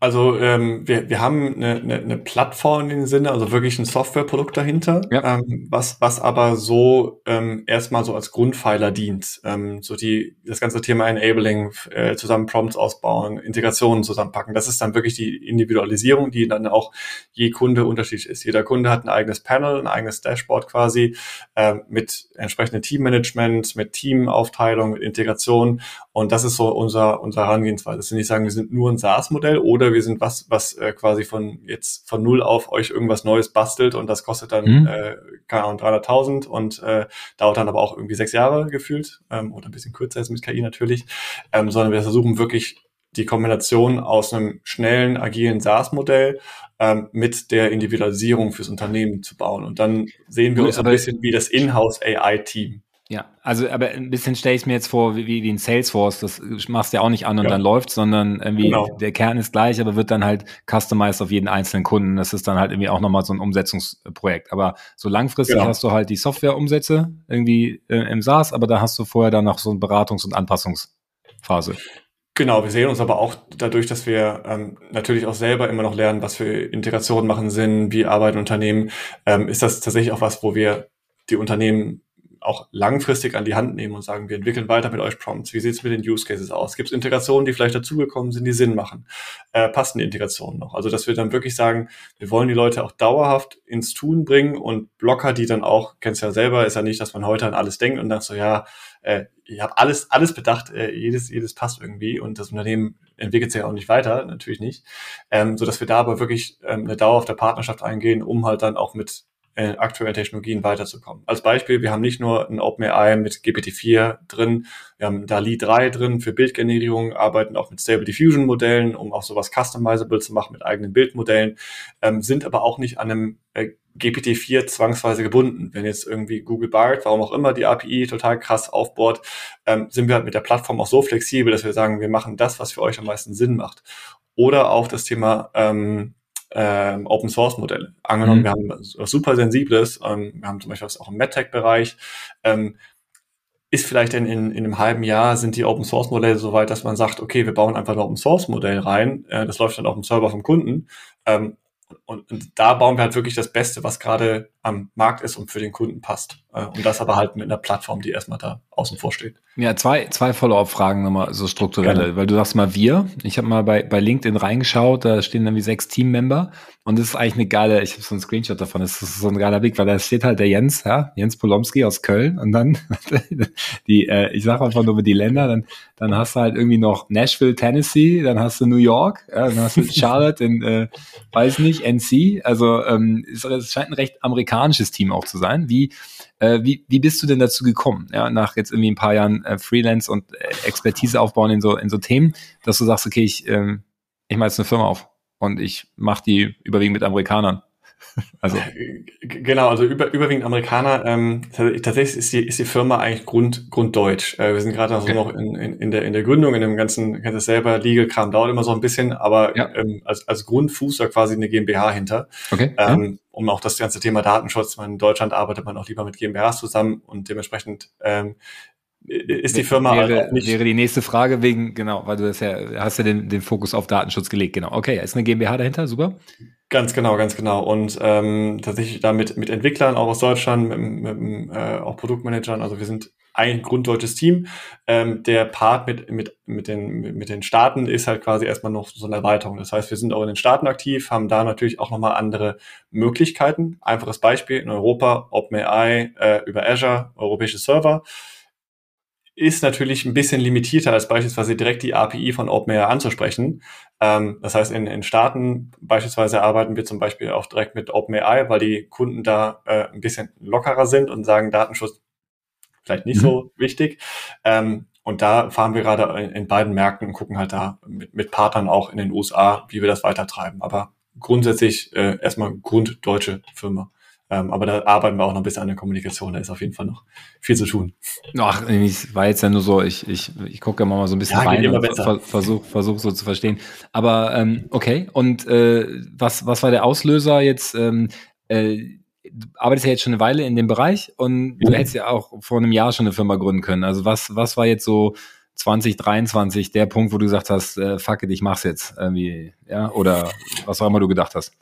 Also ähm, wir, wir haben eine, eine, eine Plattform in dem Sinne, also wirklich ein Softwareprodukt dahinter, ja. ähm, was, was aber so ähm, erstmal so als Grundpfeiler dient. Ähm, so die das ganze Thema Enabling, äh, zusammen Prompts ausbauen, Integrationen zusammenpacken. Das ist dann wirklich die Individualisierung, die dann auch je Kunde unterschiedlich ist. Jeder Kunde hat ein eigenes Panel, ein eigenes Dashboard quasi äh, mit entsprechendem Teammanagement, mit Teamaufteilung, mit Integration. Und das ist so unser, unser Herangehensweise. Das ist nicht sagen, wir sind nur ein SaaS-Modell oder wir sind was, was äh, quasi von jetzt von null auf euch irgendwas Neues bastelt und das kostet dann, mhm. äh, keine Ahnung, 300.000 und äh, dauert dann aber auch irgendwie sechs Jahre gefühlt ähm, oder ein bisschen kürzer jetzt mit KI natürlich, ähm, sondern wir versuchen wirklich die Kombination aus einem schnellen, agilen SaaS-Modell ähm, mit der Individualisierung fürs Unternehmen zu bauen. Und dann sehen wir uns ein bisschen wie das Inhouse AI-Team. Ja, also aber ein bisschen stelle ich mir jetzt vor, wie, wie in Salesforce, das machst du ja auch nicht an und ja. dann läuft, sondern irgendwie genau. der Kern ist gleich, aber wird dann halt customized auf jeden einzelnen Kunden. Das ist dann halt irgendwie auch nochmal so ein Umsetzungsprojekt. Aber so langfristig genau. hast du halt die Softwareumsätze irgendwie äh, im SaaS, aber da hast du vorher dann noch so eine Beratungs- und Anpassungsphase. Genau, wir sehen uns aber auch dadurch, dass wir ähm, natürlich auch selber immer noch lernen, was für Integrationen machen Sinn, wie arbeiten Unternehmen, ähm, ist das tatsächlich auch was, wo wir die Unternehmen auch langfristig an die Hand nehmen und sagen, wir entwickeln weiter mit euch Prompts. Wie sieht es mit den Use Cases aus? Gibt es Integrationen, die vielleicht dazugekommen sind, die Sinn machen? Äh, passen die Integrationen noch? Also, dass wir dann wirklich sagen, wir wollen die Leute auch dauerhaft ins Tun bringen und Blocker, die dann auch, kennst ja selber, ist ja nicht, dass man heute an alles denkt und dann so, ja, äh, ich habe alles, alles bedacht, äh, jedes, jedes passt irgendwie und das Unternehmen entwickelt sich ja auch nicht weiter, natürlich nicht. Ähm, so dass wir da aber wirklich ähm, eine dauerhafte Partnerschaft eingehen, um halt dann auch mit äh, aktuellen Technologien weiterzukommen. Als Beispiel, wir haben nicht nur ein OpenAI mit GPT-4 drin, wir haben DALI 3 drin für Bildgenerierung, arbeiten auch mit Stable Diffusion Modellen, um auch sowas customizable zu machen mit eigenen Bildmodellen, ähm, sind aber auch nicht an einem äh, GPT-4 zwangsweise gebunden. Wenn jetzt irgendwie Google Bard, warum auch immer, die API total krass aufbaut, ähm, sind wir halt mit der Plattform auch so flexibel, dass wir sagen, wir machen das, was für euch am meisten Sinn macht. Oder auch das Thema ähm, ähm, Open Source Modelle. Angenommen, mhm. wir haben was super Sensibles, ähm, wir haben zum Beispiel was auch im MedTech-Bereich, ähm, ist vielleicht in, in, in einem halben Jahr sind die Open Source Modelle so weit, dass man sagt, okay, wir bauen einfach ein Open Source Modell rein, äh, das läuft dann auf dem Server vom Kunden ähm, und, und da bauen wir halt wirklich das Beste, was gerade am Markt ist und für den Kunden passt. Äh, und das aber halt mit einer Plattform, die erstmal da außen vor steht. Ja, zwei, zwei Follow-up-Fragen nochmal, so strukturelle, Gerne. weil du sagst mal wir. Ich habe mal bei, bei LinkedIn reingeschaut, da stehen dann wie sechs Team-Member und das ist eigentlich eine geile, ich habe so einen Screenshot davon, das ist so ein geiler Blick, weil da steht halt der Jens, ja, Jens Polomski aus Köln und dann die, äh, ich sage einfach nur über die Länder, dann, dann hast du halt irgendwie noch Nashville, Tennessee, dann hast du New York, ja, dann hast du Charlotte in, äh, weiß nicht, NC, also ähm, es, es scheint ein recht amerikanisches Team auch zu sein. Wie, äh, wie, wie bist du denn dazu gekommen, ja, nach jetzt irgendwie ein paar Jahren äh, Freelance und äh, Expertise aufbauen in so, in so Themen, dass du sagst, okay, ich, ähm, ich mache jetzt eine Firma auf und ich mache die überwiegend mit Amerikanern? Also genau, also über, überwiegend Amerikaner. Ähm, tatsächlich ist die, ist die Firma eigentlich grund, grunddeutsch. Äh, wir sind gerade also okay. noch in, in, in, der, in der Gründung, in dem ganzen, kennt das selber, Legal-Kram dauert immer so ein bisschen, aber ja. ähm, als, als Grundfuß da quasi eine GmbH hinter. Okay. Ähm, ja. Um auch das ganze Thema Datenschutz, in Deutschland arbeitet man auch lieber mit GmbHs zusammen und dementsprechend ähm, ist die Firma wäre, halt nicht. Wäre die nächste Frage wegen, genau, weil du das ja, hast ja den, den Fokus auf Datenschutz gelegt, genau. Okay, ist eine GmbH dahinter, super. Ganz genau, ganz genau. Und ähm, tatsächlich da mit, mit Entwicklern auch aus Deutschland, mit, mit äh, auch Produktmanagern. Also wir sind ein grunddeutsches Team. Ähm, der Part mit, mit, mit, den, mit den Staaten ist halt quasi erstmal noch so eine Erweiterung. Das heißt, wir sind auch in den Staaten aktiv, haben da natürlich auch nochmal andere Möglichkeiten. Einfaches Beispiel in Europa, OpenAI äh, über Azure, europäische Server ist natürlich ein bisschen limitierter als beispielsweise direkt die API von OpenAI anzusprechen. Ähm, das heißt, in, in Staaten beispielsweise arbeiten wir zum Beispiel auch direkt mit OpenAI, weil die Kunden da äh, ein bisschen lockerer sind und sagen, Datenschutz vielleicht nicht mhm. so wichtig. Ähm, und da fahren wir gerade in, in, beiden Märkten und gucken halt da mit, mit Partnern auch in den USA, wie wir das weitertreiben. Aber grundsätzlich äh, erstmal grunddeutsche Firma. Ähm, aber da arbeiten wir auch noch ein bisschen an der Kommunikation. Da ist auf jeden Fall noch viel zu tun. Ach, ich war jetzt ja nur so, ich, ich, ich gucke mal so ein bisschen ja, rein und ver versuche versuch so zu verstehen. Aber ähm, okay, und äh, was, was war der Auslöser jetzt? Ähm, äh, du arbeitest ja jetzt schon eine Weile in dem Bereich und du hättest ja auch vor einem Jahr schon eine Firma gründen können. Also was, was war jetzt so 2023 der Punkt, wo du gesagt hast, äh, fuck it, ich mach's jetzt irgendwie, ja, oder was auch immer du gedacht hast?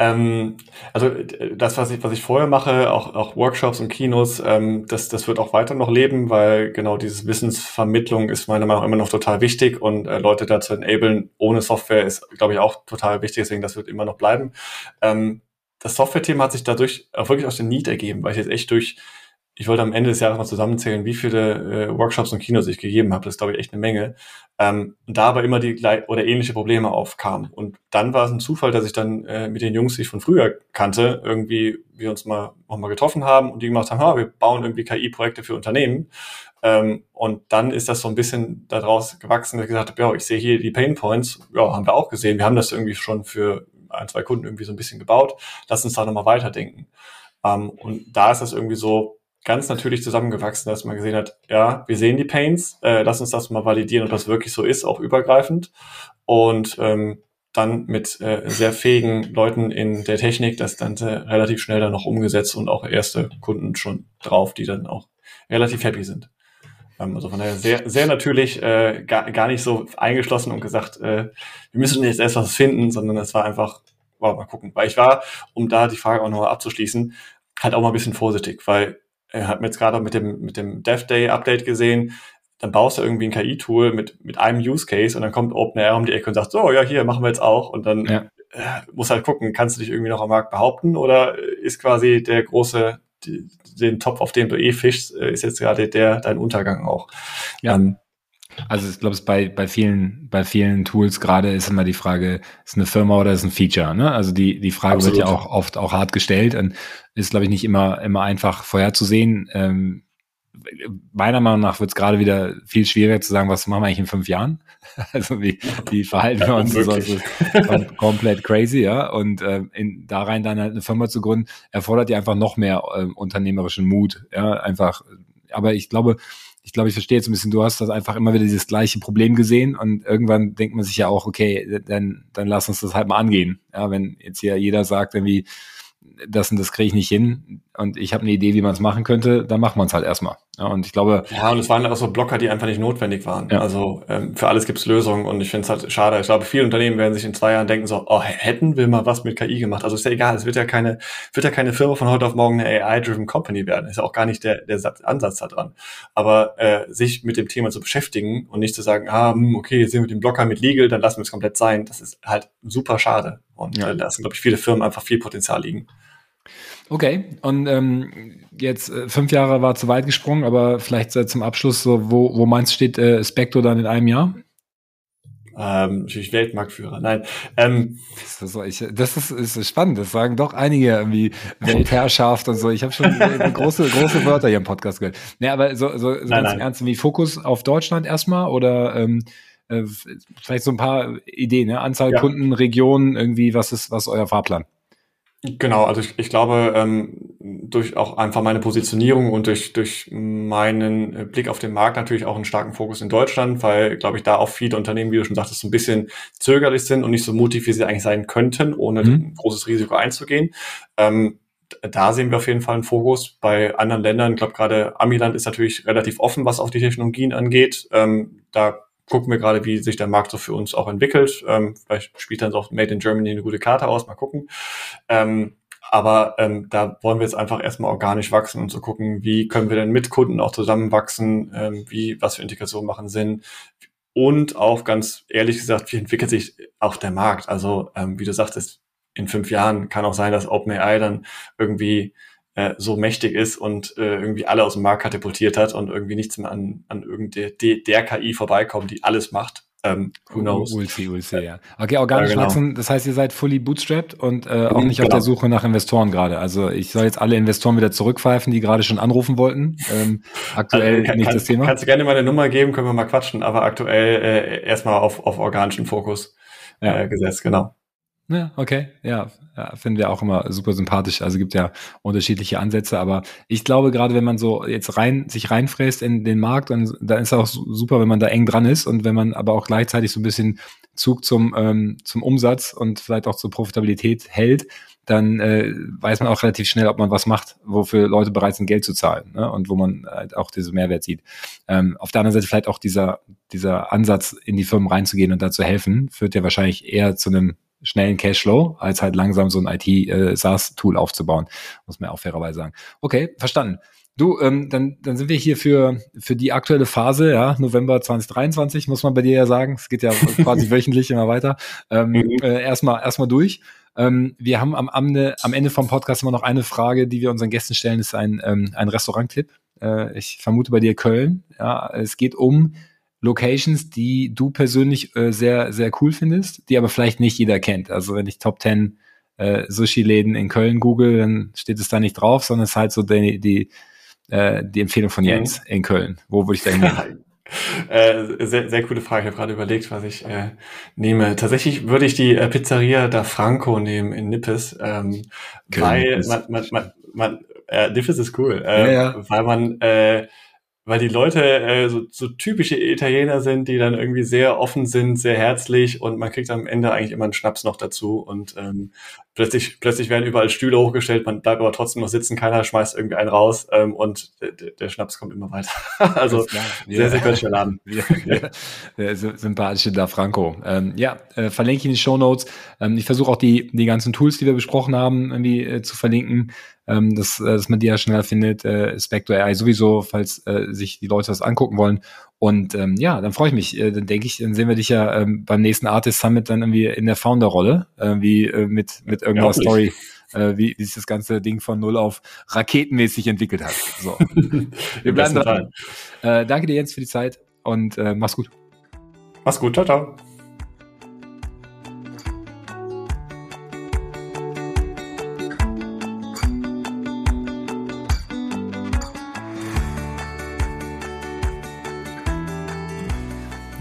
Ähm, also das, was ich, was ich vorher mache, auch, auch Workshops und Kinos, ähm, das, das wird auch weiter noch leben, weil genau dieses Wissensvermittlung ist meiner Meinung nach immer noch total wichtig und äh, Leute dazu enablen ohne Software ist, glaube ich, auch total wichtig, deswegen das wird immer noch bleiben. Ähm, das Software-Thema hat sich dadurch auch wirklich aus dem Need ergeben, weil ich jetzt echt durch ich wollte am Ende des Jahres mal zusammenzählen, wie viele äh, Workshops und Kinos ich gegeben habe. Das ist, glaube ich, echt eine Menge. Ähm, da aber immer die oder ähnliche Probleme aufkamen. Und dann war es ein Zufall, dass ich dann äh, mit den Jungs, die ich von früher kannte, irgendwie wir uns mal nochmal getroffen haben und die gemacht haben, ha, wir bauen irgendwie KI-Projekte für Unternehmen. Ähm, und dann ist das so ein bisschen daraus gewachsen, dass ich gesagt habe, ja, ich sehe hier die Pain Points, ja, haben wir auch gesehen. Wir haben das irgendwie schon für ein, zwei Kunden irgendwie so ein bisschen gebaut. Lass uns da nochmal weiterdenken. Ähm, und da ist das irgendwie so, ganz natürlich zusammengewachsen, dass man gesehen hat, ja, wir sehen die Pains, äh, lass uns das mal validieren, ob das wirklich so ist, auch übergreifend. Und ähm, dann mit äh, sehr fähigen Leuten in der Technik das dann relativ schnell dann noch umgesetzt und auch erste Kunden schon drauf, die dann auch relativ happy sind. Ähm, also von daher sehr, sehr natürlich äh, gar, gar nicht so eingeschlossen und gesagt, äh, wir müssen jetzt erst was finden, sondern es war einfach, wow, mal gucken. Weil ich war, um da die Frage auch nochmal abzuschließen, halt auch mal ein bisschen vorsichtig, weil hat mir jetzt gerade mit dem, mit dem Dev Day Update gesehen, dann baust du irgendwie ein KI-Tool mit, mit einem Use Case und dann kommt OpenAI um die Ecke und sagt, so, ja, hier machen wir jetzt auch. Und dann ja. äh, muss halt gucken, kannst du dich irgendwie noch am Markt behaupten oder ist quasi der große, die, den Topf, auf dem du eh fischst, äh, ist jetzt gerade der dein Untergang auch. Ja. Ähm, also ich glaube, es bei, bei vielen, bei vielen Tools gerade ist immer die Frage, ist eine Firma oder ist ein Feature, ne? Also die, die Frage Absolut. wird ja auch oft auch hart gestellt und ist, glaube ich, nicht immer, immer einfach vorherzusehen. Ähm, meiner Meinung nach wird es gerade wieder viel schwieriger zu sagen, was machen wir eigentlich in fünf Jahren? Also wie, wie verhalten wir uns? Ja, das ist kom komplett crazy, ja. Und äh, in, da rein dann halt eine Firma zu gründen, erfordert ja einfach noch mehr äh, unternehmerischen Mut, ja, einfach. Aber ich glaube, ich glaube, ich verstehe jetzt ein bisschen, du hast das einfach immer wieder dieses gleiche Problem gesehen und irgendwann denkt man sich ja auch, okay, dann, dann lass uns das halt mal angehen. Ja, wenn jetzt hier jeder sagt irgendwie, das und das kriege ich nicht hin und ich habe eine Idee, wie man es machen könnte, dann machen wir es halt erstmal. Ja, und ich glaube. Ja, und es waren auch so Blocker, die einfach nicht notwendig waren. Ja. Also ähm, für alles gibt es Lösungen und ich finde es halt schade. Ich glaube, viele Unternehmen werden sich in zwei Jahren denken so, oh, hätten wir mal was mit KI gemacht. Also ist ja egal, es wird ja keine, wird ja keine Firma von heute auf morgen eine AI-driven Company werden. Ist ja auch gar nicht der, der Ansatz da dran. Aber äh, sich mit dem Thema zu beschäftigen und nicht zu sagen, ah, hm, okay, jetzt sind wir mit dem Blocker mit Legal, dann lassen wir es komplett sein, das ist halt super schade. Und ja. äh, da sind, glaube ich, viele Firmen einfach viel Potenzial liegen. Okay, und ähm, jetzt äh, fünf Jahre war zu weit gesprungen, aber vielleicht äh, zum Abschluss, so, wo, wo meinst du, steht äh, Specto dann in einem Jahr? Ähm, natürlich Weltmarktführer. Nein. Ähm, das, ist, ich, das ist, ist spannend. Das sagen doch einige irgendwie Weltherrschaft und so. Ich habe schon große, große Wörter hier im Podcast gehört. Nee, aber so, so, so nein, ganz nein. ernst, wie Fokus auf Deutschland erstmal oder ähm, äh, vielleicht so ein paar Ideen, ne? Anzahl ja. Kunden, Regionen, irgendwie, was ist, was ist euer Fahrplan? Genau, also ich, ich glaube, ähm, durch auch einfach meine Positionierung und durch, durch meinen äh, Blick auf den Markt natürlich auch einen starken Fokus in Deutschland, weil, glaube ich, da auch viele Unternehmen, wie du schon sagtest, so ein bisschen zögerlich sind und nicht so mutig, wie sie eigentlich sein könnten, ohne mhm. ein großes Risiko einzugehen. Ähm, da sehen wir auf jeden Fall einen Fokus. Bei anderen Ländern, ich glaube gerade Amiland ist natürlich relativ offen, was auch die Technologien angeht. Ähm, da gucken wir gerade, wie sich der Markt so für uns auch entwickelt. Ähm, vielleicht spielt dann auch Made in Germany eine gute Karte aus, mal gucken. Ähm, aber ähm, da wollen wir jetzt einfach erstmal organisch wachsen und so gucken, wie können wir denn mit Kunden auch zusammenwachsen, ähm, wie, was für Integrationen machen Sinn. Und auch ganz ehrlich gesagt, wie entwickelt sich auch der Markt? Also, ähm, wie du sagtest, in fünf Jahren kann auch sein, dass OpenAI dann irgendwie äh, so mächtig ist und äh, irgendwie alle aus dem Markt katapultiert hat und irgendwie nichts mehr an, an irgendeiner der, der KI vorbeikommt, die alles macht. Ähm, who knows? See, we'll see, ja. Okay, organisch genau. wachsen, das heißt, ihr seid fully bootstrapped und äh, auch nicht genau. auf der Suche nach Investoren gerade. Also ich soll jetzt alle Investoren wieder zurückpfeifen, die gerade schon anrufen wollten. Ähm, aktuell also, kann, nicht kann, das Thema. Kannst du gerne mal eine Nummer geben, können wir mal quatschen, aber aktuell äh, erstmal auf, auf organischen Fokus ja. äh, gesetzt, genau. Ja, okay. Ja, ja, finden wir auch immer super sympathisch. Also gibt ja unterschiedliche Ansätze, aber ich glaube, gerade wenn man so jetzt rein, sich reinfräst in den Markt, dann, dann ist es auch super, wenn man da eng dran ist und wenn man aber auch gleichzeitig so ein bisschen Zug zum, ähm, zum Umsatz und vielleicht auch zur Profitabilität hält, dann äh, weiß man auch relativ schnell, ob man was macht, wofür Leute bereit sind, Geld zu zahlen ne? und wo man halt auch diese Mehrwert sieht. Ähm, auf der anderen Seite vielleicht auch dieser, dieser Ansatz, in die Firmen reinzugehen und da zu helfen, führt ja wahrscheinlich eher zu einem schnellen Cashflow, als halt langsam so ein IT-SaaS-Tool äh, aufzubauen, muss man auch fairerweise sagen. Okay, verstanden. Du, ähm, dann, dann sind wir hier für, für die aktuelle Phase, ja, November 2023, muss man bei dir ja sagen. Es geht ja quasi wöchentlich immer weiter. Ähm, mhm. äh, erstmal, erstmal durch. Ähm, wir haben am, Ende, am Ende vom Podcast immer noch eine Frage, die wir unseren Gästen stellen, ist ein, ähm, ein Restaurant-Tipp. Äh, ich vermute bei dir Köln. Ja, es geht um Locations, die du persönlich äh, sehr, sehr cool findest, die aber vielleicht nicht jeder kennt. Also wenn ich Top 10 äh, Sushi-Läden in Köln google, dann steht es da nicht drauf, sondern es ist halt so die, die, äh, die Empfehlung von Jens mhm. in Köln. Wo würde ich da hingehen? Äh, sehr, sehr coole Frage. Ich habe gerade überlegt, was ich äh, nehme. Tatsächlich würde ich die äh, Pizzeria da Franco nehmen in Nippes, ähm, weil man, man, man, man äh, Nippes ist cool, äh, ja, ja. weil man äh, weil die Leute äh, so, so typische Italiener sind, die dann irgendwie sehr offen sind, sehr herzlich und man kriegt am Ende eigentlich immer einen Schnaps noch dazu und ähm, plötzlich, plötzlich werden überall Stühle hochgestellt, man bleibt aber trotzdem noch sitzen, keiner schmeißt irgendwie einen raus ähm, und der, Schnaps kommt immer weiter. also sehr, sehr göttlicher Laden. Ja, ja. Sympathische Da Franco. Ähm, ja, äh, verlinke ich in die Show Notes. Ähm, ich versuche auch die, die ganzen Tools, die wir besprochen haben, irgendwie äh, zu verlinken ähm, dass, äh, dass man die ja schneller findet. Äh, Spectre AI sowieso, falls äh, sich die Leute das angucken wollen. Und ähm, ja, dann freue ich mich. Äh, dann denke ich, dann sehen wir dich ja ähm, beim nächsten Artist Summit dann irgendwie in der Founder-Rolle, äh, wie äh, mit, mit irgendeiner ja, Story, äh, wie, wie sich das ganze Ding von null auf raketenmäßig entwickelt hat. So. wir bleiben dran. Äh, danke dir, Jens, für die Zeit und äh, mach's gut. Mach's gut, ciao, ciao.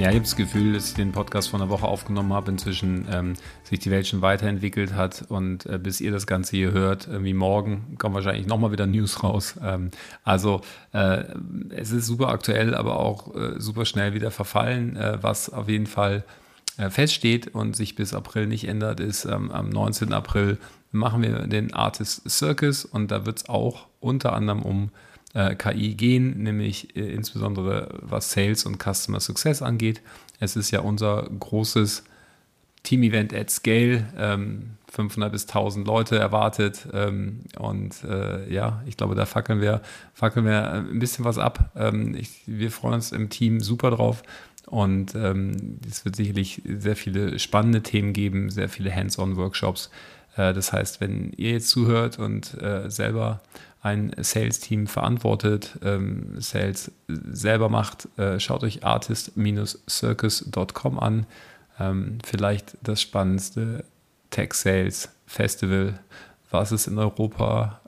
Ja, ich habe das Gefühl, dass ich den Podcast vor einer Woche aufgenommen habe, inzwischen ähm, sich die Welt schon weiterentwickelt hat und äh, bis ihr das Ganze hier hört, irgendwie morgen kommen wahrscheinlich nochmal wieder News raus. Ähm, also äh, es ist super aktuell, aber auch äh, super schnell wieder verfallen, äh, was auf jeden Fall äh, feststeht und sich bis April nicht ändert, ist ähm, am 19. April machen wir den Artist Circus und da wird es auch unter anderem um äh, KI gehen, nämlich äh, insbesondere was Sales und Customer Success angeht. Es ist ja unser großes Team-Event at Scale, ähm, 500 bis 1000 Leute erwartet ähm, und äh, ja, ich glaube, da fackeln wir, fackeln wir ein bisschen was ab. Ähm, ich, wir freuen uns im Team super drauf und ähm, es wird sicherlich sehr viele spannende Themen geben, sehr viele Hands-on-Workshops. Äh, das heißt, wenn ihr jetzt zuhört und äh, selber ein Sales-Team verantwortet, ähm, Sales selber macht, äh, schaut euch artist-circus.com an. Ähm, vielleicht das spannendste Tech-Sales-Festival, was es in Europa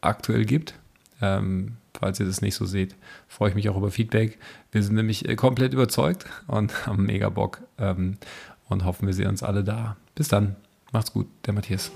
aktuell gibt. Ähm, falls ihr das nicht so seht, freue ich mich auch über Feedback. Wir sind nämlich äh, komplett überzeugt und haben mega Bock ähm, und hoffen, wir sehen uns alle da. Bis dann. Macht's gut, der Matthias.